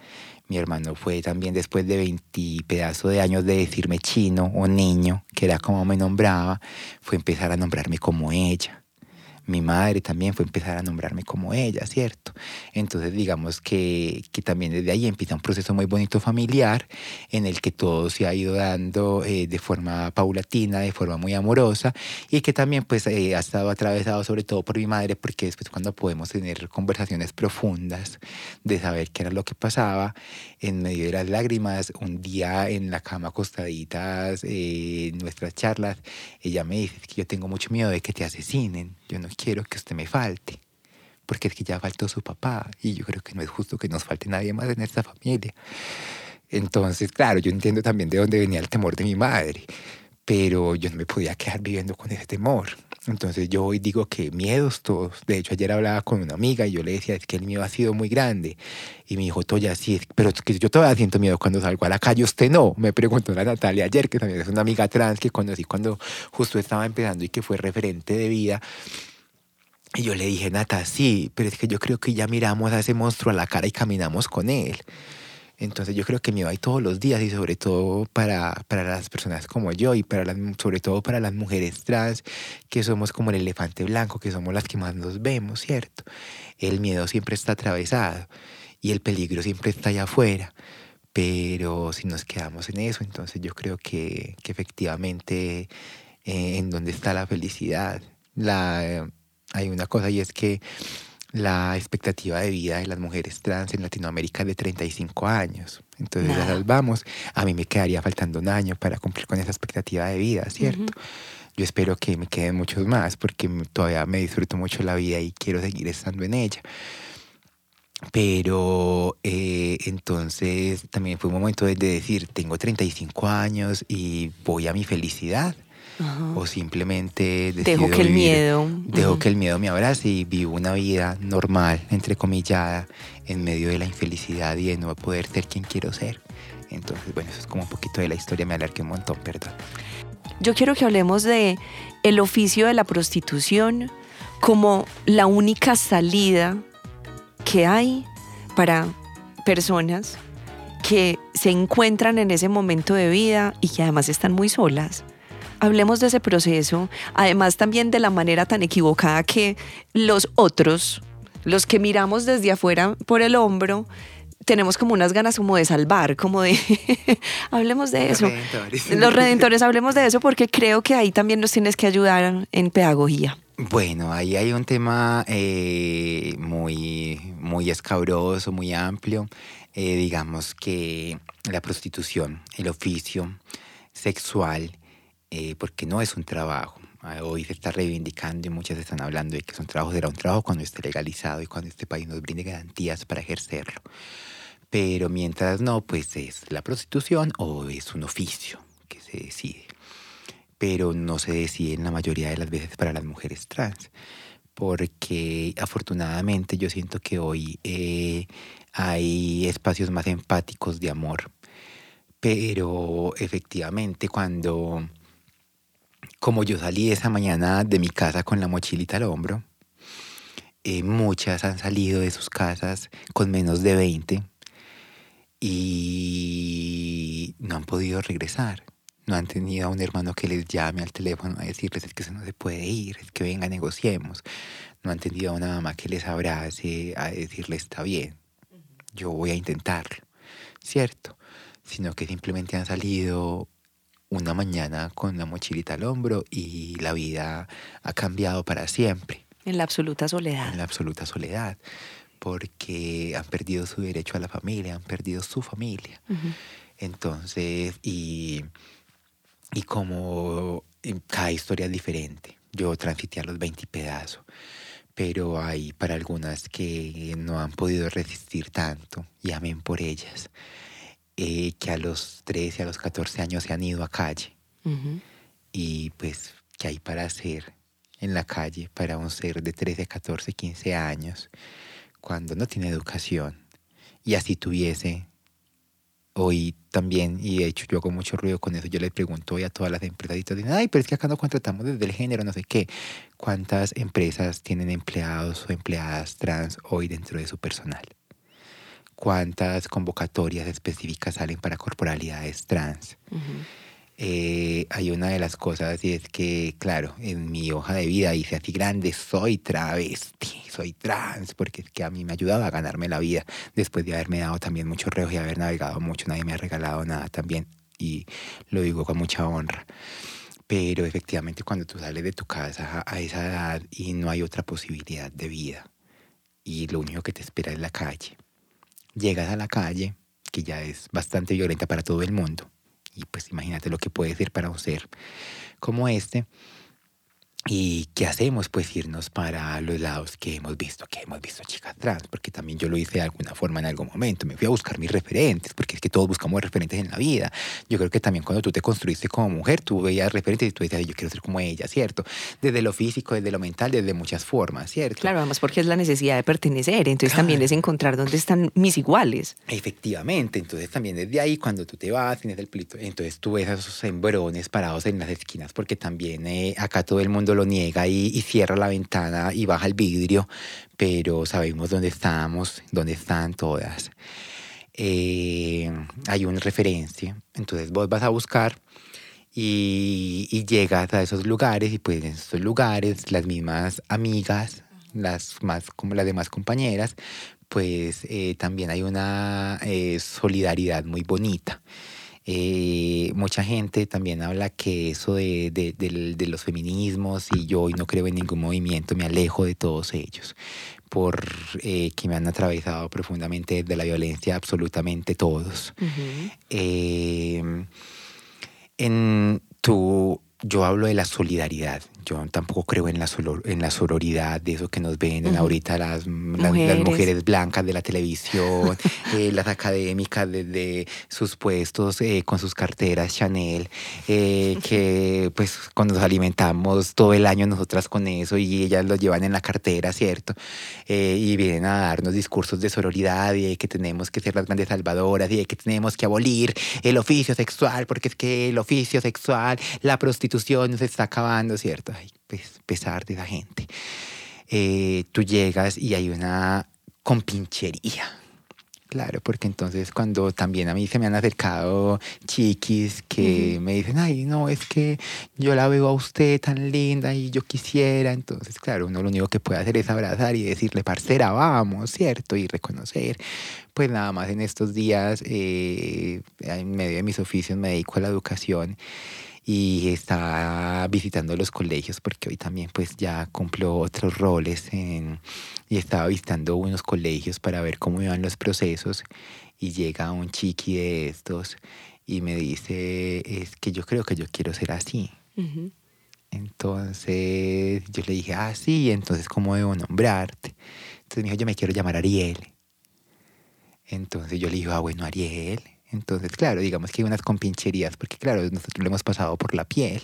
Mi hermano fue también después de 20 pedazos de años de decirme chino o niño, que era como me nombraba, fue empezar a nombrarme como ella mi madre también fue empezar a nombrarme como ella, ¿cierto? Entonces digamos que, que también desde ahí empieza un proceso muy bonito familiar en el que todo se ha ido dando eh, de forma paulatina, de forma muy amorosa y que también pues eh, ha estado atravesado sobre todo por mi madre porque después cuando podemos tener conversaciones profundas de saber qué era lo que pasaba en medio de las lágrimas, un día en la cama acostaditas, eh, en nuestras charlas, ella me dice que yo tengo mucho miedo de que te asesinen yo no quiero que usted me falte, porque es que ya faltó su papá y yo creo que no es justo que nos falte nadie más en esta familia. Entonces, claro, yo entiendo también de dónde venía el temor de mi madre, pero yo no me podía quedar viviendo con ese temor. Entonces yo hoy digo que miedos todos. De hecho, ayer hablaba con una amiga y yo le decía, es que el miedo ha sido muy grande. Y me dijo, Toya, sí, pero es que yo todavía siento miedo cuando salgo a la calle. Usted no. Me preguntó la Natalia ayer, que también es una amiga trans que conocí cuando justo estaba empezando y que fue referente de vida. Y yo le dije, Nata, sí, pero es que yo creo que ya miramos a ese monstruo a la cara y caminamos con él. Entonces yo creo que miedo hay todos los días y sobre todo para, para las personas como yo y para las, sobre todo para las mujeres trans que somos como el elefante blanco, que somos las que más nos vemos, ¿cierto? El miedo siempre está atravesado y el peligro siempre está allá afuera. Pero si nos quedamos en eso, entonces yo creo que, que efectivamente eh, en dónde está la felicidad. La, hay una cosa y es que la expectativa de vida de las mujeres trans en Latinoamérica es de 35 años. Entonces ya salvamos. A mí me quedaría faltando un año para cumplir con esa expectativa de vida, ¿cierto? Yo espero que me queden muchos más porque todavía me disfruto mucho la vida y quiero seguir estando en ella. Pero eh, entonces también fue un momento de, decir, tengo 35 años y voy a mi felicidad. O simplemente dejo que el miedo dejo que el miedo me abrace y vivo una vida normal, entrecomillada, en medio de la infelicidad y de no poder ser quien quiero ser. Entonces, bueno, eso es como un poquito de la historia, me alargué un montón, perdón. Yo quiero que hablemos de el oficio de la prostitución como la única salida que hay para personas que se encuentran en ese momento de vida y que además están muy solas. Hablemos de ese proceso, además también de la manera tan equivocada que los otros, los que miramos desde afuera por el hombro, tenemos como unas ganas como de salvar, como de, hablemos de eso. Los redentores. Los redentores, hablemos de eso porque creo que ahí también nos tienes que ayudar en pedagogía. Bueno, ahí hay un tema eh, muy, muy escabroso, muy amplio. Eh, digamos que la prostitución, el oficio sexual, eh, porque no es un trabajo. Ah, hoy se está reivindicando y muchas están hablando de que es un trabajo, será un trabajo cuando esté legalizado y cuando este país nos brinde garantías para ejercerlo. Pero mientras no, pues es la prostitución o es un oficio que se decide pero no se decide en la mayoría de las veces para las mujeres trans, porque afortunadamente yo siento que hoy eh, hay espacios más empáticos de amor, pero efectivamente cuando, como yo salí esa mañana de mi casa con la mochilita al hombro, eh, muchas han salido de sus casas con menos de 20 y no han podido regresar no han tenido a un hermano que les llame al teléfono a decirles es que eso no se puede ir, es que venga, negociemos. No han tenido a una mamá que les abrace a decirle está bien, yo voy a intentarlo, ¿cierto? Sino que simplemente han salido una mañana con la mochilita al hombro y la vida ha cambiado para siempre. En la absoluta soledad. En la absoluta soledad, porque han perdido su derecho a la familia, han perdido su familia. Entonces, y y como cada historia es diferente. Yo transité a los 20 pedazos, pero hay para algunas que no han podido resistir tanto, y amén por ellas, eh, que a los 13, a los 14 años se han ido a calle. Y pues, ¿qué hay para hacer en la calle para un ser de 13, 14, 15 años cuando no tiene educación? Y así tuviese hoy también, y de hecho yo hago mucho ruido con eso, yo le pregunto hoy a todas las empresas y todas dicen, ay, pero es que acá no contratamos desde el género, no sé qué. ¿Cuántas empresas tienen empleados o empleadas trans hoy dentro de su personal? ¿Cuántas convocatorias específicas salen para corporalidades trans? Eh, hay una de las cosas y es que, claro, en mi hoja de vida dice así grande, soy travesti, soy trans, porque es que a mí me ha ayudado a ganarme la vida después de haberme dado también muchos reos y haber navegado mucho, nadie me ha regalado nada también y lo digo con mucha honra. Pero efectivamente cuando tú sales de tu casa a esa edad y no hay otra posibilidad de vida y lo único que te espera es la calle, llegas a la calle, que ya es bastante violenta para todo el mundo, y pues imagínate lo que puede ser para un ser como este. ¿Y qué hacemos? Pues irnos para los lados que hemos visto, que hemos visto chicas trans, porque también yo lo hice de alguna forma en algún momento. Me fui a buscar mis referentes, porque es que todos buscamos referentes en la vida. Yo creo que también cuando tú te construiste como mujer, tú veías referentes y tú decías, yo quiero ser como ella, ¿cierto? Desde lo físico, desde lo mental, desde muchas formas, ¿cierto? Claro, además porque es la necesidad de pertenecer, entonces también es encontrar dónde están mis iguales. Efectivamente, entonces también desde ahí, cuando tú te vas, tienes el pelito, entonces tú ves a esos embrones parados en las esquinas, porque también eh, acá todo el mundo lo niega y, cierra la ventana y baja el vidrio, pero sabemos dónde estamos, dónde están todas. Eh, hay una referencia, entonces vos vas a buscar y, llegas a esos lugares y pues en esos lugares las mismas amigas, las más como las demás compañeras, pues eh, también hay una eh, solidaridad muy bonita. Eh, mucha gente también habla que eso de, de, los feminismos y yo hoy no creo en ningún movimiento, me alejo de todos ellos. por eh, que me han atravesado profundamente de la violencia absolutamente todos. Eh, en tu yo hablo de la solidaridad. Yo tampoco creo en la, en la sororidad, de eso que nos venden ahorita las mujeres. blancas de la televisión, eh, las académicas desde sus puestos eh, con sus carteras Chanel, eh, que pues cuando nos alimentamos todo el año nosotras con eso y ellas lo llevan en la cartera, ¿cierto? y vienen a darnos discursos de sororidad y de que tenemos que ser las grandes salvadoras y de que tenemos que abolir el oficio sexual, porque es que el oficio sexual, la prostitución, se está acabando, ¿cierto? Ay, pues, pesar de la gente. Eh, tú llegas y hay una compinchería. Claro, porque entonces cuando también a mí se me han acercado chiquis que me dicen, ay, no, es que yo la veo a usted tan linda y yo quisiera, entonces claro, uno lo único que puede hacer es abrazar y decirle, parcera, vamos, ¿cierto? Y reconocer. Pues nada más en estos días, eh, en medio de mis oficios me dedico a la educación y estaba visitando los colegios porque hoy también pues ya cumplo otros roles en, y estaba visitando unos colegios para ver cómo iban los procesos y llega un chiqui de estos y me dice es que yo creo que yo quiero ser así. Entonces yo le dije, ah, sí, entonces ¿cómo debo nombrarte? Entonces me dijo, yo me quiero llamar Ariel. Entonces yo le dije, ah, bueno, Ariel. Entonces, claro, digamos que hay unas compincherías, porque claro, nosotros lo hemos pasado por la piel.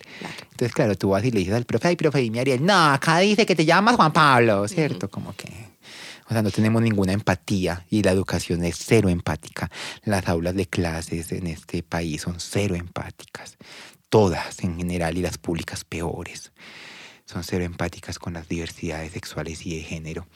Entonces, claro, tú vas y le dices al profe, ay, profe, y mi Ariel, no, acá dice que te llamas Juan Pablo, ¿cierto? Como que, o sea, no tenemos ninguna empatía y la educación es cero empática. Las aulas de clases en este país son cero empáticas. Todas en general y las públicas peores. Son cero empáticas con las diversidades sexuales y de género.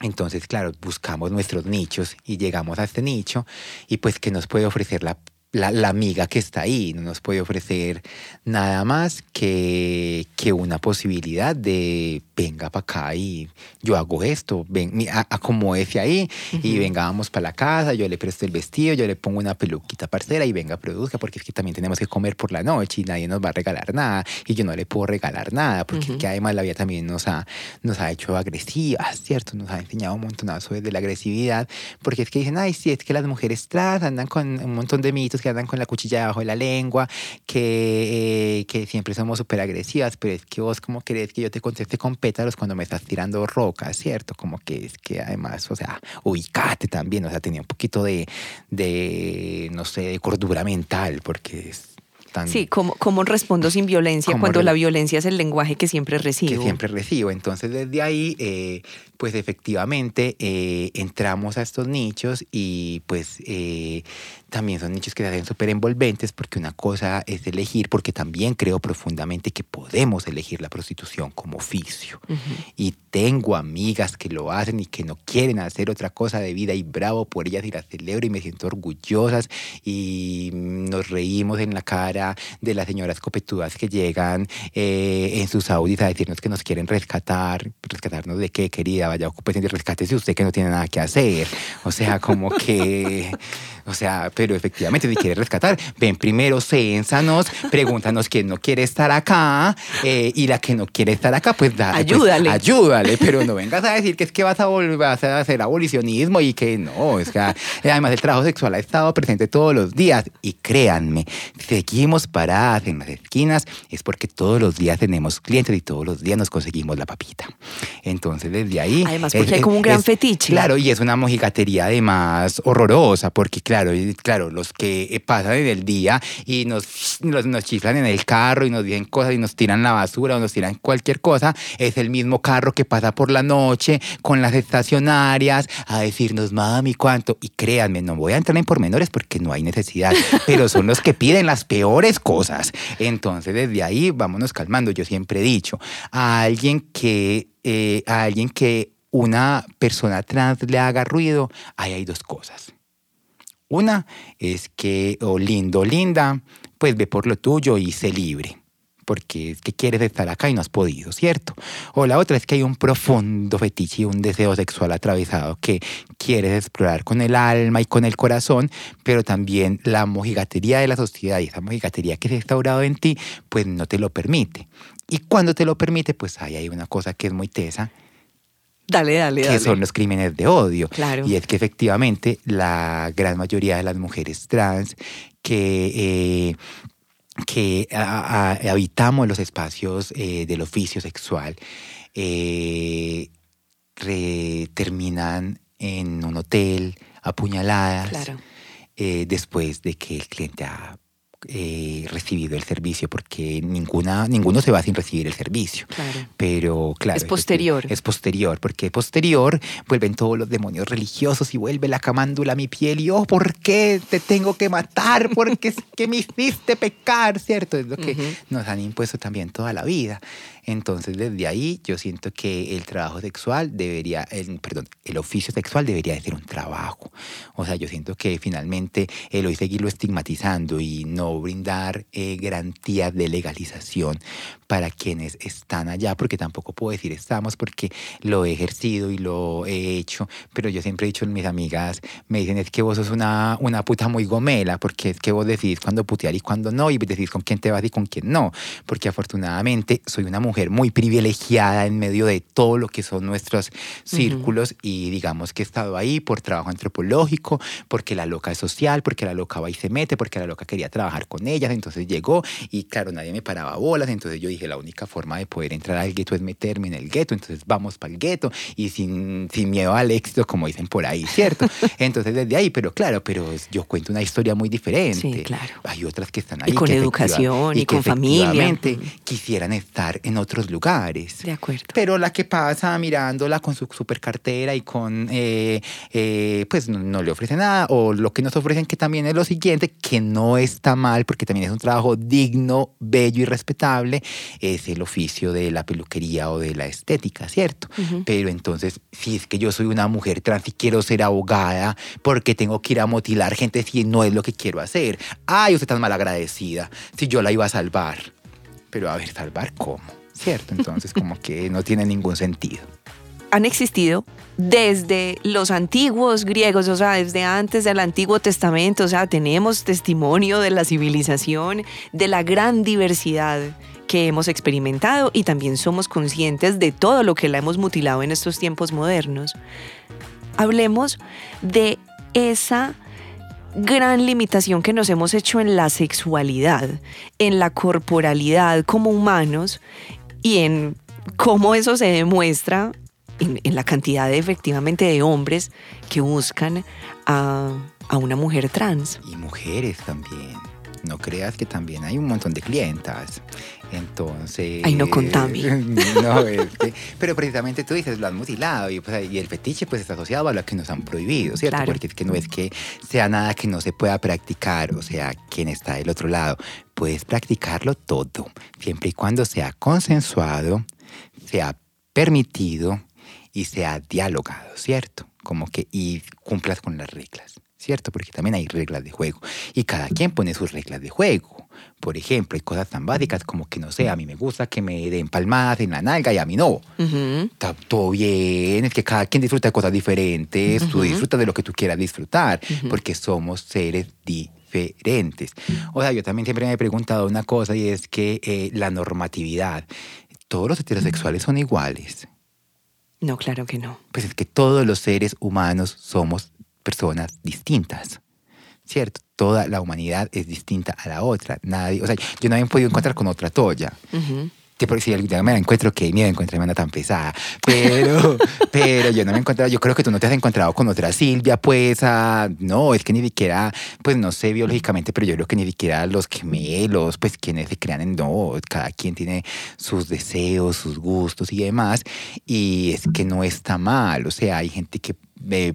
Entonces, claro, buscamos nuestros nichos y llegamos a este nicho y pues que nos puede ofrecer la la, amiga que está ahí, no nos puede ofrecer nada más que, que una posibilidad de venga para acá y yo hago esto, ven, acomódese ahí y venga, vamos para la casa, yo le presto el vestido, yo le pongo una peluquita parcera y venga, produzca, porque es que también tenemos que comer por la noche y nadie nos va a regalar nada y yo no le puedo regalar nada, porque es que además la vida también nos ha, nos ha hecho agresivas, ¿cierto? Nos ha enseñado un montonazo de la agresividad, porque es que dicen, ay, sí, es que las mujeres trans andan con un montón de mitos que andan con la cuchilla debajo de la lengua, que, eh, que siempre somos súper agresivas, pero es que vos como querés que yo te conteste con pétalos cuando me estás tirando rocas, ¿cierto? Como que es que además, o sea, ubicate también, o sea, tenía un poquito de, de no sé, de cordura mental, porque es Sí, ¿cómo, cómo respondo sin violencia cuando la violencia es el lenguaje que siempre recibo? Que siempre recibo. Entonces, desde ahí, eh, pues efectivamente eh, entramos a estos nichos y pues eh, también son nichos que se hacen súper envolventes porque una cosa es elegir, porque también creo profundamente que podemos elegir la prostitución como oficio. Y tengo amigas que lo hacen y que no quieren hacer otra cosa de vida y bravo por ellas y las celebro y me siento orgullosas y nos reímos en la cara de las señoras copetudas que llegan eh, en sus audis a decirnos que nos quieren rescatar, rescatarnos de qué querida, vaya, ocúpese de rescate usted que no tiene nada que hacer. O sea, como que, o sea, pero efectivamente si quiere rescatar, ven primero, sénsanos, pregúntanos quién no quiere estar acá eh, y la que no quiere estar acá, pues da, pues, ayúdale. ayúdale, pero no vengas a decir que es que vas a volver a hacer abolicionismo y que no, es que además el trabajo sexual ha estado presente todos los días y créanme, seguimos paradas en las esquinas es porque todos los días tenemos clientes y todos los días nos conseguimos la papita. Entonces desde ahí... Además porque hay como un gran fetiche. Claro, y es una mojigatería además horrorosa porque claro, claro, los que pasan en el día y nos, nos, nos chiflan en el carro y nos dicen cosas y nos tiran la basura o nos tiran cualquier cosa, es el mismo carro que pasa por la noche con las estacionarias a decirnos, mami, cuánto. Y créanme, no voy a entrar en pormenores porque no hay necesidad, pero son los que piden las peores cosas. Entonces, desde ahí vámonos calmando. Yo siempre he dicho, a alguien que, eh, a alguien que una persona trans le haga ruido, ahí hay dos cosas. Una es que, o lindo, linda, pues ve por lo tuyo y sé libre porque es que quieres estar acá y no has podido, ¿cierto? O la otra es que hay un profundo fetiche y un deseo sexual atravesado que quieres explorar con el alma y con el corazón, pero también la mojigatería de la sociedad y esa mojigatería que se ha instaurado en ti, pues no te lo permite. Y cuando te lo permite, pues ahí hay una cosa que es muy tesa, Dale, dale, que dale. son los crímenes de odio. Claro. Y es que efectivamente la gran mayoría de las mujeres trans que, eh, que a- a- habitamos los espacios eh, del oficio sexual eh, re- terminan en un hotel apuñaladas Claro. eh, después de que el cliente ha eh, recibido el servicio, porque ninguna, ninguno se va sin recibir el servicio. Claro. Pero claro. Es posterior. Es posterior, porque posterior vuelven todos los demonios religiosos y vuelve la camándula a mi piel y, oh, ¿por qué te tengo que matar? Porque es que me hiciste pecar, ¿cierto? Es lo que Ujú. nos han impuesto también toda la vida. Entonces, desde ahí yo siento que el trabajo sexual debería, el, perdón, el oficio sexual debería de ser un trabajo. O sea, yo siento que finalmente el hoy seguirlo estigmatizando y no brindar eh, garantías de legalización para quienes están allá, porque tampoco puedo decir estamos, porque lo he ejercido y lo he hecho, pero yo siempre he dicho, mis amigas me dicen, es que vos sos una, una puta muy gomela, porque es que vos decís cuándo putear y cuándo no, y decís con quién te vas y con quién no, porque afortunadamente soy una mujer muy privilegiada en medio de todo lo que son nuestros círculos y digamos que he estado ahí por trabajo antropológico, porque la loca es social, porque la loca va y se mete, porque la loca quería trabajar con ellas, entonces llegó y claro, nadie me paraba bolas, entonces yo dije, la única forma de poder entrar al gueto es meterme en el gueto, entonces vamos para el gueto y sin, sin miedo al éxito, como dicen por ahí, ¿cierto? Entonces desde ahí, pero claro, pero yo cuento una historia muy diferente. Sí, claro. Hay otras que están ahí. Y con que educación, y con familia. quisieran estar en otros lugares. De acuerdo. Pero la que pasa mirándola con su super cartera y con, eh, eh, pues no, no le ofrece nada, o lo que nos ofrecen que también es lo siguiente, que no está mal, porque también es un trabajo digno, bello y respetable, es el oficio de la peluquería o de la estética, ¿cierto? Pero entonces, si es que yo soy una mujer trans y quiero ser abogada, porque tengo que ir a motilar gente si no es lo que quiero hacer? Ay, usted tan mal agradecida, si yo la iba a salvar. Pero a ver, ¿salvar cómo? ¿Cierto? Entonces como que no tiene ningún sentido. han existido desde los antiguos griegos, o sea, desde antes del Antiguo Testamento, o sea, tenemos testimonio de la civilización, de la gran diversidad que hemos experimentado y también somos conscientes de todo lo que la hemos mutilado en estos tiempos modernos. Hablemos de esa gran limitación que nos hemos hecho en la sexualidad, en la corporalidad como humanos y en cómo eso se demuestra en, la cantidad efectivamente de hombres que buscan a, a una mujer trans. Y mujeres también. No creas que también hay un montón de clientas. Entonces. Ay, no, contame. No, es que- pero precisamente tú dices, lo han mutilado y, pues, y el fetiche pues está asociado a lo que nos han prohibido, ¿cierto? Claro. Porque es que no es que sea nada que no se pueda practicar, o sea, quien está del otro lado, puedes practicarlo todo, siempre y cuando sea consensuado, sea permitido y sea dialogado, ¿cierto? Como que y cumplas con las reglas, ¿cierto? Porque también hay reglas de juego y cada quien pone sus reglas de juego. Por ejemplo, hay cosas tan básicas como que no sé, a mí me gusta que me den palmadas en la nalga y a mí no. Está todo bien, es que cada quien disfruta de cosas diferentes, tú disfrutas de lo que tú quieras disfrutar, porque somos seres diferentes. O sea, yo también siempre me he preguntado una cosa y es que eh, la normatividad, todos los heterosexuales son iguales. No, claro que no. Pues es que todos los seres humanos somos personas distintas. ¿Cierto? Toda la humanidad es distinta a la otra. Nadie, o sea, yo no he podido encontrar con otra Toya. Ujú. Que por si algún día me la encuentro, que miedo encontrarme una tan pesada. Pero, pero yo no me he encontrado, yo creo que tú no te has encontrado con otra Silvia, pues, ah, no, es que ni siquiera, pues no sé biológicamente, pero yo creo que ni siquiera los gemelos, pues quienes se crean en no, cada quien tiene sus deseos, sus gustos y demás, y es que no está mal, o sea, hay gente que eh,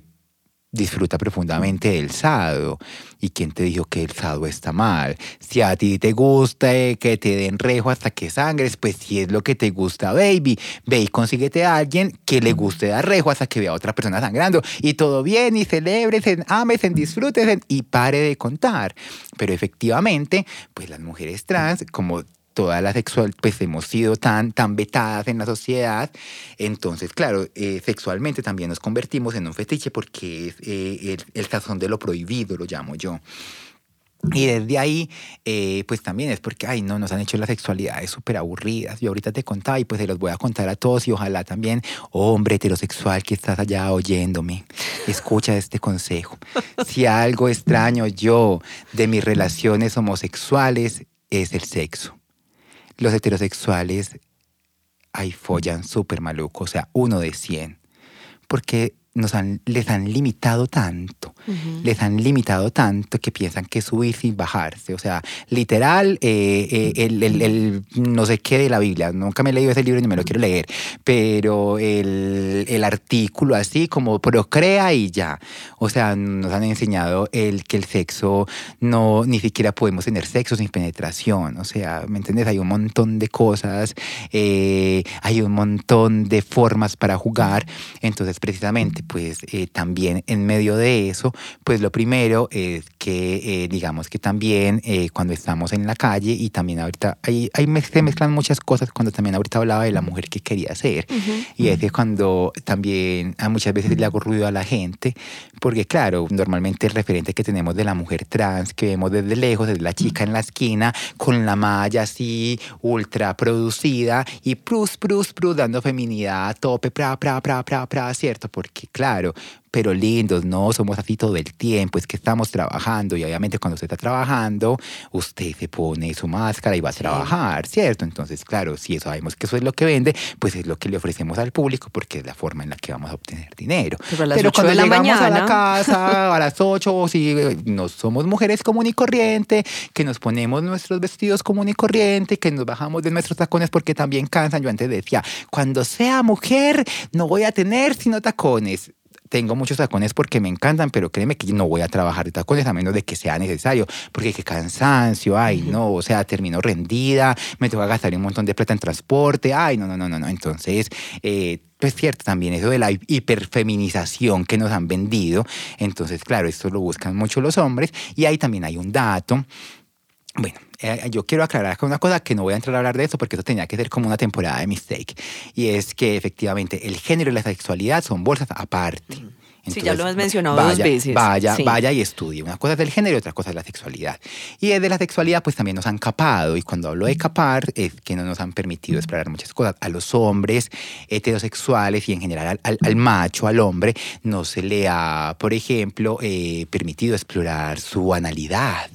disfruta profundamente del sado. ¿Y quién te dijo que el sado está mal? Si a ti te gusta eh, que te den rejo hasta que sangres, pues si es lo que te gusta, baby, ve y consíguete a alguien que le guste dar rejo hasta que vea a otra persona sangrando. Y todo bien, y celebres, ames, disfrutes y pare de contar. Pero efectivamente, pues las mujeres trans, como toda la sexual, pues hemos sido tan, tan vetadas en la sociedad. Entonces, claro, eh, sexualmente también nos convertimos en un fetiche porque es eh, el, el sazón de lo prohibido, lo llamo yo. Y desde ahí, eh, pues también es porque, ay, no, nos han hecho las sexualidades súper aburridas. Yo ahorita te contaba y pues se los voy a contar a todos y ojalá también, hombre heterosexual que estás allá oyéndome, escucha este consejo. Si algo extraño yo de mis relaciones homosexuales es el sexo. Los heterosexuales, ay, follan súper maluco, o sea, uno de cien. Porque nos han, les han limitado tanto, les han limitado tanto que piensan que subir sin bajarse. O sea, literal, eh, eh, el, el, no sé qué de la Biblia, nunca me he leído ese libro ni me lo quiero leer, pero el, el artículo así como procrea y ya. O sea, nos han enseñado el que el sexo no, ni siquiera podemos tener sexo sin penetración. O sea, ¿me entiendes? Hay un montón de cosas, eh, hay un montón de formas para jugar. Entonces, precisamente, pues eh, también en medio de eso, pues lo primero es que eh, digamos que también eh, cuando estamos en la calle y también ahorita ahí, ahí se mezclan muchas cosas cuando también ahorita hablaba de la mujer que quería ser y es que cuando también a muchas veces le hago ruido a la gente porque claro, normalmente el referente que tenemos de la mujer trans que vemos desde lejos es la chica en la esquina con la malla así ultra producida y prus, prus, prus dando feminidad a tope, pra, pra, pra, pra, pra, ¿cierto? Porque claro, pero lindos, no somos así todo el tiempo, es que estamos trabajando y obviamente cuando usted está trabajando, usted se pone su máscara y va a trabajar, ¿cierto? Entonces, claro, si sabemos que eso es lo que vende, pues es lo que le ofrecemos al público porque es la forma en la que vamos a obtener dinero. Pero, cuando llegamos a la casa a las 8, si no somos mujeres común y corriente, que nos ponemos nuestros vestidos común y corriente, que nos bajamos de nuestros tacones porque también cansan, yo antes decía, cuando sea mujer no voy a tener sino tacones tengo muchos tacones porque me encantan, pero créeme que no voy a trabajar de tacones a menos de que sea necesario, porque qué cansancio, ay, no, o sea, termino rendida, me tengo que gastar un montón de plata en transporte, ay, no, no, no, no, no. Entonces, eh, pues cierto, también eso de la hiperfeminización que nos han vendido, entonces, claro, esto lo buscan mucho los hombres, y ahí también hay un dato bueno, eh, yo quiero aclarar una cosa que no voy a entrar a hablar de eso porque eso tenía que ser como una temporada de mistake. Y es que efectivamente el género y la sexualidad son bolsas aparte sí, ya lo has mencionado dos veces. Vaya, vaya y estudie. Una cosa es del género y otra cosa es la sexualidad. Y de la sexualidad, pues también nos han capado. Y cuando hablo de capar, es que no nos han permitido explorar muchas cosas. A los hombres heterosexuales y en general al, macho, al hombre, no se le ha, por ejemplo, eh, permitido explorar su analidad.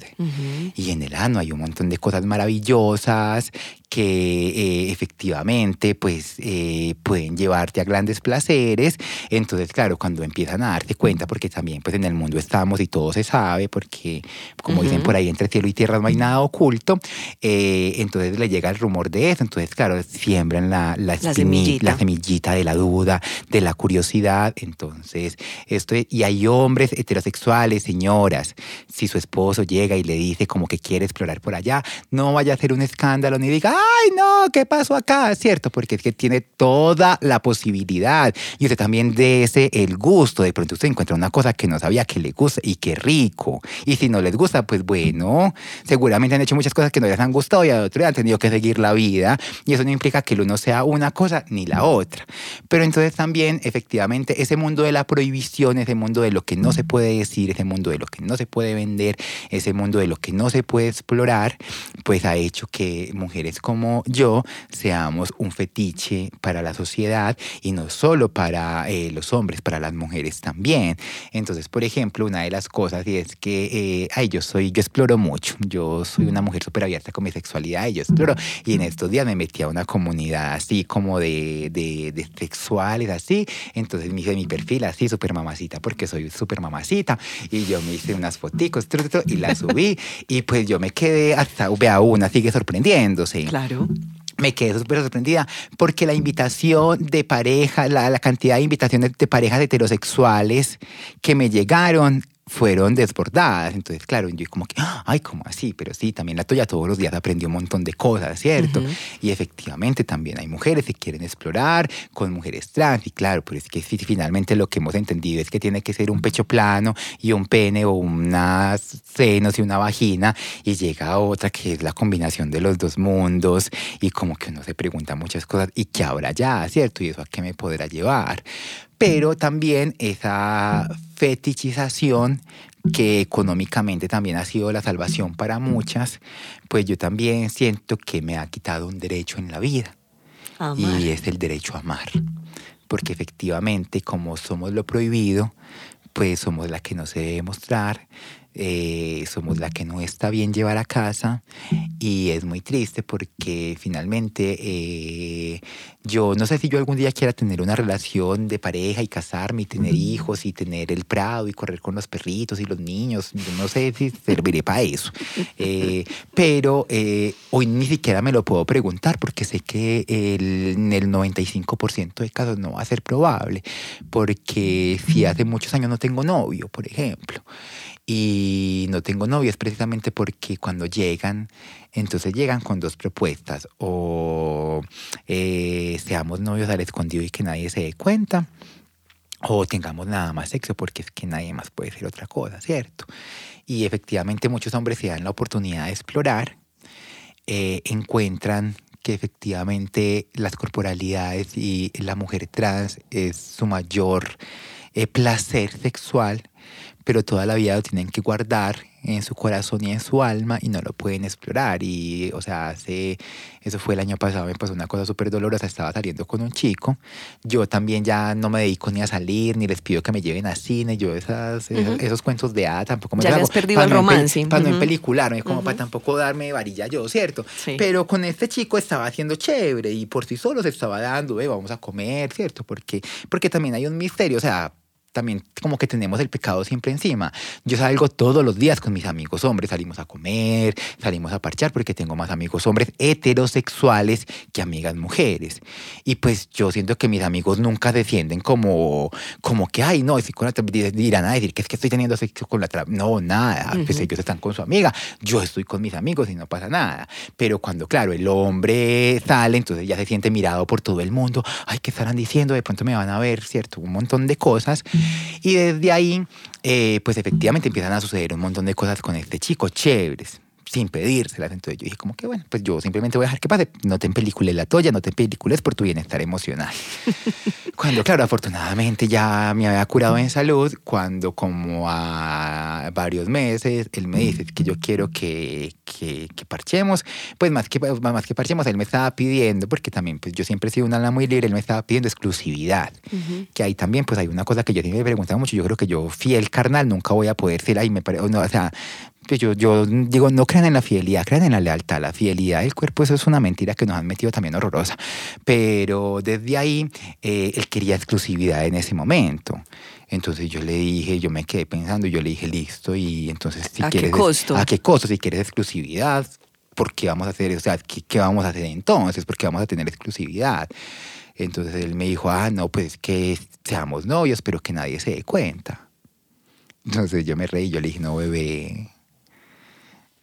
Y en el ano hay un montón de cosas maravillosas que eh, efectivamente pues eh, pueden llevarte a grandes placeres. Entonces, claro, cuando empiezan a darte cuenta, porque también pues en el mundo estamos y todo se sabe, porque como dicen por ahí, entre cielo y tierra no hay nada oculto, eh, entonces le llega el rumor de eso. Entonces, claro, siembran la, la, semillita. la semillita de la duda, de la curiosidad. Entonces, esto y hay hombres heterosexuales, señoras, si su esposo llega y le dice como que quiere explorar por allá, no vaya a hacer un escándalo ni diga, ay, no, ¿qué pasó acá? ¿Cierto? Porque es que tiene toda la posibilidad. Y usted también ese el gusto. De pronto usted encuentra una cosa que no sabía que le gusta y qué rico. Y si no les gusta, pues bueno, seguramente han hecho muchas cosas que no les han gustado y a otro han tenido que seguir la vida. Y eso no implica que el uno sea una cosa ni la otra. Pero entonces también, efectivamente, ese mundo de la prohibición, ese mundo de lo que no se puede decir, ese mundo de lo que no se puede vender, ese mundo de lo que no se puede explorar, pues ha hecho que mujeres como yo seamos un fetiche para la sociedad y no solo para eh, los hombres, para las mujeres también. Entonces, por ejemplo, una de las cosas es que, eh, ay, yo soy, yo exploro mucho, yo soy una mujer súper abierta con mi sexualidad y yo exploro. Y en estos días me metí a una comunidad así como de, de, sexuales, así. Entonces me hice mi perfil así, súper mamacita, porque soy súper mamacita. Y yo me hice unas foticos y las subí. y pues yo me quedé hasta, vea, una sigue sorprendiéndose. Claro. Me quedé súper sorprendida porque la invitación de pareja, la, la, cantidad de invitaciones de parejas heterosexuales que me llegaron fueron desbordadas. Entonces, claro, yo como que, ay, ¿cómo así? Pero sí, también la Toya todos los días aprendió un montón de cosas, ¿cierto? Y efectivamente también hay mujeres que quieren explorar con mujeres trans. Y claro, pero es que sí, finalmente lo que hemos entendido es que tiene que ser un pecho plano y un pene o unas senos y una vagina. Y llega otra que es la combinación de los dos mundos. Y como que uno se pregunta muchas cosas. ¿Y qué habrá ya, cierto? ¿Y eso a qué me podrá llevar? Pero también esa fetichización que económicamente también ha sido la salvación para muchas, pues yo también siento que me ha quitado un derecho en la vida. Y es el derecho a amar. Porque efectivamente, como somos lo prohibido, pues somos la que no se debe mostrar, eh, somos la que no está bien llevar a casa y es muy triste porque finalmente eh, yo no sé si yo algún día quiera tener una relación de pareja y casarme y tener hijos y tener el prado y correr con los perritos y los niños, yo no sé si serviré para eso, eh, pero hoy ni siquiera me lo puedo preguntar porque sé que en el 95% de casos no va a ser probable porque si hace muchos años no tengo novio, por ejemplo, y no tengo novios precisamente porque cuando llegan, entonces llegan con dos propuestas, o eh, seamos novios al escondido y que nadie se dé cuenta, o tengamos nada más sexo porque es que nadie más puede ser otra cosa, ¿cierto? Y efectivamente muchos hombres se dan la oportunidad de explorar, eh, encuentran que efectivamente las corporalidades y la mujer trans es su mayor eh, placer sexual, pero toda la vida lo tienen que guardar en su corazón y en su alma y no lo pueden explorar. Y, o sea, hace, eso fue el año pasado, me pasó una cosa súper dolorosa, estaba saliendo con un chico, yo también ya no me dedico ni a salir, ni les pido que me lleven a cine, yo esas, esos, cuentos de hada tampoco me Ya has perdido el romance. para no empelicularme, como para tampoco darme varilla yo, ¿cierto? Pero con este chico estaba haciendo chévere y por sí solo se estaba dando, eh, vamos a comer, ¿cierto? Porque, porque también hay un misterio, o sea, también como que tenemos el pecado siempre encima. Yo salgo todos los días con mis amigos hombres, salimos a comer, salimos a parchar porque tengo más amigos hombres heterosexuales que amigas mujeres. Y pues yo siento que mis amigos nunca defienden como, como que, ay, no, si con la dirán a decir que es que estoy teniendo sexo con la No, nada, pues ellos están con su amiga, yo estoy con mis amigos y no pasa nada. Pero cuando, claro, el hombre sale, entonces ya se siente mirado por todo el mundo, ay, ¿qué estarán diciendo? De pronto me van a ver, ¿cierto? Un montón de cosas. Y desde ahí, eh, pues efectivamente empiezan a suceder un montón de cosas con este chico, chéveres sin pedírselas. Entonces yo dije como que bueno, pues yo simplemente voy a dejar que pase. No te empelicules la toalla, no te empelicules por tu bienestar emocional. cuando, claro, afortunadamente ya me había curado en salud, cuando como a varios meses, él me dice que yo quiero que, que, parchemos, pues más que, más que parchemos, él me estaba pidiendo, porque también pues yo siempre he sido un alma muy libre, él me estaba pidiendo exclusividad. Que ahí también pues hay una cosa que yo siempre me preguntaba mucho, yo creo que yo fiel carnal nunca voy a poder ser ahí, me parece, no, o sea, yo, yo digo, no crean en la fidelidad, crean en la lealtad. La fidelidad del cuerpo, eso es una mentira que nos han metido también horrorosa. Pero desde ahí, eh, él quería exclusividad en ese momento. Entonces yo le dije, yo me quedé pensando, yo le dije, listo, y entonces si ¿A quieres... qué costo? ¿A qué costo? Si quieres exclusividad, ¿por qué vamos a hacer? O sea, ¿qué, qué vamos a hacer entonces? ¿Por qué vamos a tener exclusividad? Entonces él me dijo, ah, no, pues que seamos novios, pero que nadie se dé cuenta. Entonces yo me reí, yo le dije, no, bebé,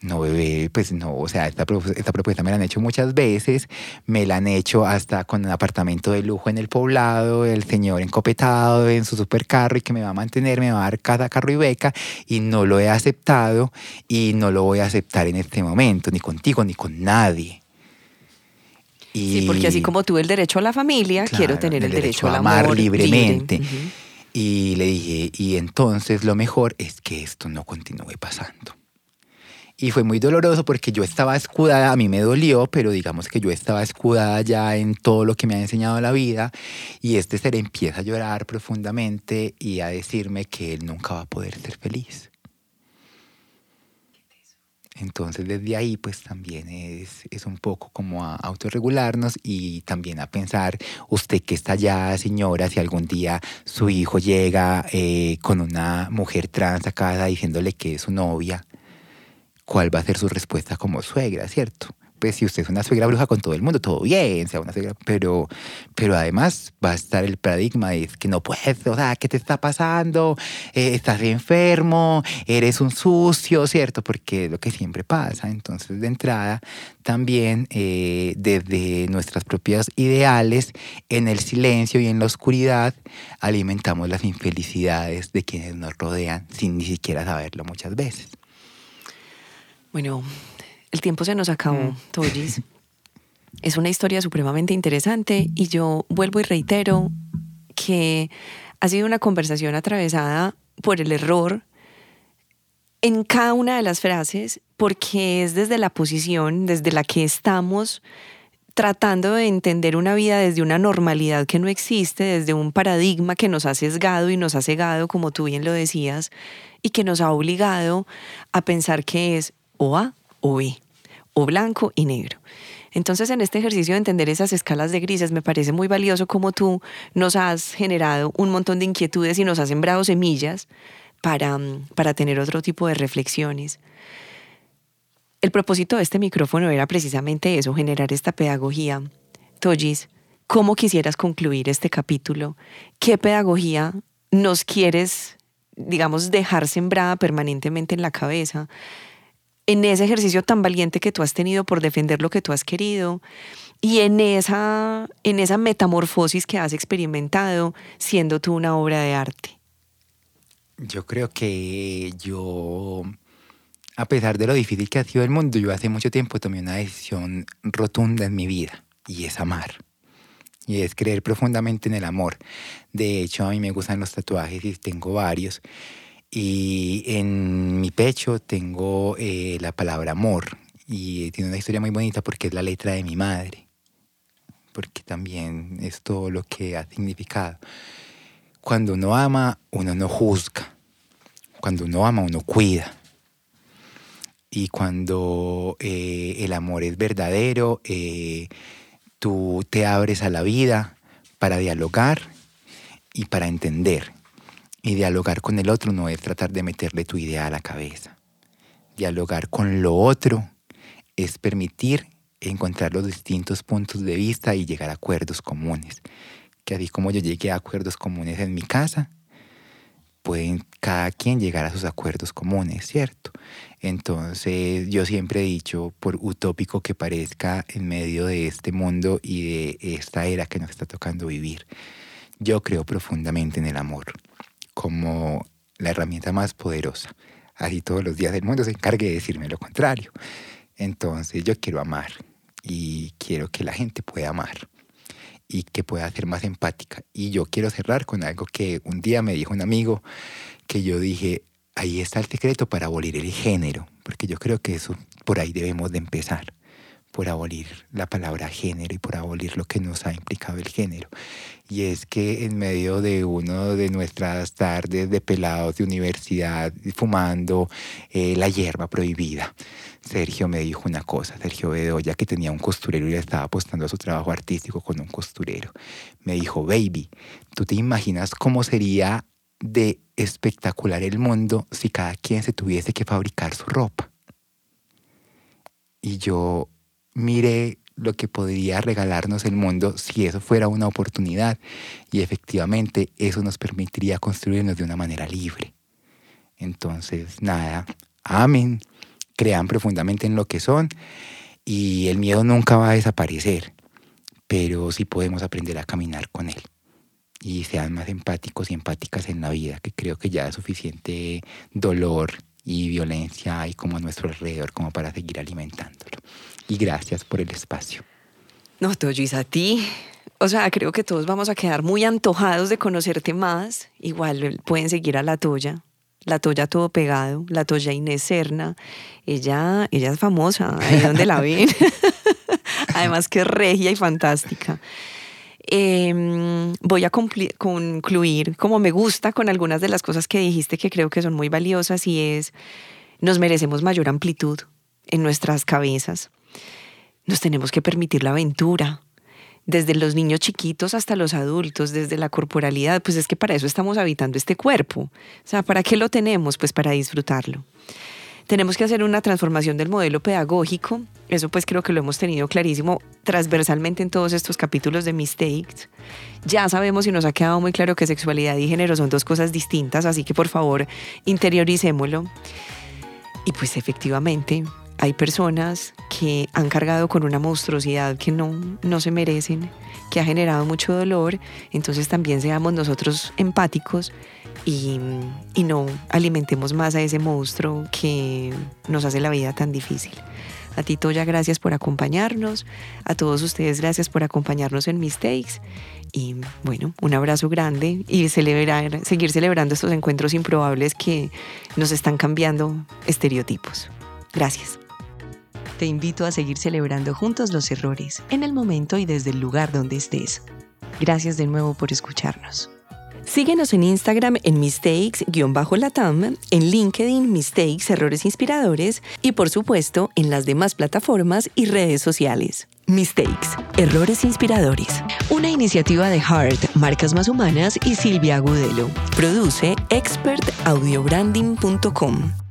no, bebé, pues no, o sea, esta, esta, propuesta me la han hecho muchas veces, me la han hecho hasta con un apartamento de lujo en el poblado, el señor encopetado en su supercarro y que me va a mantener, me va a dar casa, carro y beca, y no lo he aceptado y no lo voy a aceptar en este momento, ni contigo, ni con nadie. Y, sí, porque así como tuve el derecho a la familia, quiero tener el, derecho, a amar libremente. Y le dije, y entonces lo mejor es que esto no continúe pasando. Y fue muy doloroso porque yo estaba escudada, a mí me dolió, pero digamos que yo estaba escudada ya en todo lo que me ha enseñado la vida. Y este ser empieza a llorar profundamente y a decirme que él nunca va a poder ser feliz. Entonces desde ahí pues también es, es, un poco como a autorregularnos y también a pensar, usted que está allá señora, si algún día su hijo llega eh, con una mujer trans a casa diciéndole que es su novia, cuál va a ser su respuesta como suegra, ¿cierto? Pues si usted es una suegra bruja con todo el mundo, todo bien, sea una suegra, pero, pero además va a estar el paradigma de que no puedes, o sea, ¿qué te está pasando? Eh, estás enfermo, eres un sucio, ¿cierto? Porque es lo que siempre pasa. Entonces, de entrada, también eh, desde nuestras propias ideales, en el silencio y en la oscuridad, alimentamos las infelicidades de quienes nos rodean sin ni siquiera saberlo muchas veces. Bueno, el tiempo se nos acabó, mm. Tollis. es una historia supremamente interesante y yo vuelvo y reitero que ha sido una conversación atravesada por el error en cada una de las frases porque es desde la posición desde la que estamos tratando de entender una vida desde una normalidad que no existe, desde un paradigma que nos ha sesgado y nos ha cegado, como tú bien lo decías, y que nos ha obligado a pensar que es o A o B, o blanco y negro. Entonces, en este ejercicio de entender esas escalas de grises, me parece muy valioso como tú nos has generado un montón de inquietudes y nos has sembrado semillas para, para tener otro tipo de reflexiones. El propósito de este micrófono era precisamente eso, generar esta pedagogía. Tollis, ¿cómo quisieras concluir este capítulo? ¿Qué pedagogía nos quieres, digamos, dejar sembrada permanentemente en la cabeza? En ese ejercicio tan valiente que tú has tenido por defender lo que tú has querido y en esa, en esa metamorfosis que has experimentado siendo tú una obra de arte. Yo creo que yo a pesar de lo difícil que ha sido el mundo, yo hace mucho tiempo tomé una decisión rotunda en mi vida y es amar. Y es creer profundamente en el amor. De hecho, a mí me gustan los tatuajes y tengo varios. Y en mi pecho tengo eh, la palabra amor. Y tiene una historia muy bonita porque es la letra de mi madre. Porque también es todo lo que ha significado. Cuando uno ama, uno no juzga. Cuando uno ama, uno cuida y cuando eh, el amor es verdadero, eh, tú te abres a la vida para dialogar y para entender. Y dialogar con el otro no es tratar de meterle tu idea a la cabeza. Dialogar con lo otro es permitir encontrar los distintos puntos de vista y llegar a acuerdos comunes. Que así como yo llegué a acuerdos comunes en mi casa, pueden cada quien llegar a sus acuerdos comunes, ¿cierto? Entonces yo siempre he dicho, por utópico que parezca en medio de este mundo y de esta era que nos está tocando vivir, yo creo profundamente en el amor como la herramienta más poderosa. Así todos los días del mundo se encargue de decirme lo contrario. Entonces yo quiero amar y quiero que la gente pueda amar y que pueda ser más empática. Y yo quiero cerrar con algo que un día me dijo un amigo que yo dije, ahí está el secreto para abolir el género, porque yo creo que eso por ahí debemos de empezar, por abolir la palabra género y por abolir lo que nos ha implicado el género. Y es que en medio de uno de nuestras tardes de pelados de universidad, fumando eh, la hierba prohibida, Sergio me dijo una cosa, Sergio Bedoya, que tenía un costurero y le estaba apostando a su trabajo artístico con un costurero. Me dijo, baby, ¿tú te imaginas cómo sería de espectacular el mundo si cada quien se tuviese que fabricar su ropa? Y yo miré lo que podría regalarnos el mundo si eso fuera una oportunidad y efectivamente eso nos permitiría construirnos de una manera libre. Entonces, nada, amén crean profundamente en lo que son y el miedo nunca va a desaparecer, pero sí podemos aprender a caminar con él y sean más empáticos y empáticas en la vida, que creo que ya es suficiente dolor y violencia hay como a nuestro alrededor como para seguir alimentándolo. Y gracias por el espacio. No, Toyis, a ti. O sea, creo que todos vamos a quedar muy antojados de conocerte más. Igual pueden seguir a la tuya la Toya todo pegado, la Toya Inés Serna, ella, ella es famosa, ahí donde la ven. Además que es regia y fantástica. Em, voy a concluir como me gusta con algunas de las cosas que dijiste que creo que son muy valiosas y es, nos merecemos mayor amplitud en nuestras cabezas. Nos tenemos que permitir la aventura, desde los niños chiquitos hasta los adultos, desde la corporalidad, pues es que para eso estamos habitando este cuerpo. O sea, ¿para qué lo tenemos? Pues para disfrutarlo. Tenemos que hacer una transformación del modelo pedagógico. Eso pues creo que lo hemos tenido clarísimo transversalmente en todos estos capítulos de Mistakes. Ya sabemos y nos ha quedado muy claro que sexualidad y género son dos cosas distintas, así que por favor interioricémoslo. Y pues efectivamente hay personas que han cargado con una monstruosidad que no, no se merecen, que ha generado mucho dolor, entonces también seamos nosotros empáticos y, y no alimentemos más a ese monstruo que nos hace la vida tan difícil. A ti, Toya, gracias por acompañarnos. A todos ustedes, gracias por acompañarnos en Mistakes. Y bueno, un abrazo grande y celebrar, seguir celebrando estos encuentros improbables que nos están cambiando estereotipos. Gracias. Te invito a seguir celebrando juntos los errores, en el momento y desde el lugar donde estés. Gracias de nuevo por escucharnos. Síguenos en Instagram en mistakes-latam, en LinkedIn Mistakes Errores Inspiradores y por supuesto en las demás plataformas y redes sociales. Mistakes, Errores Inspiradores. Una iniciativa de Heart, Marcas Más Humanas y Silvia Agudelo. Produce expertaudiobranding.com.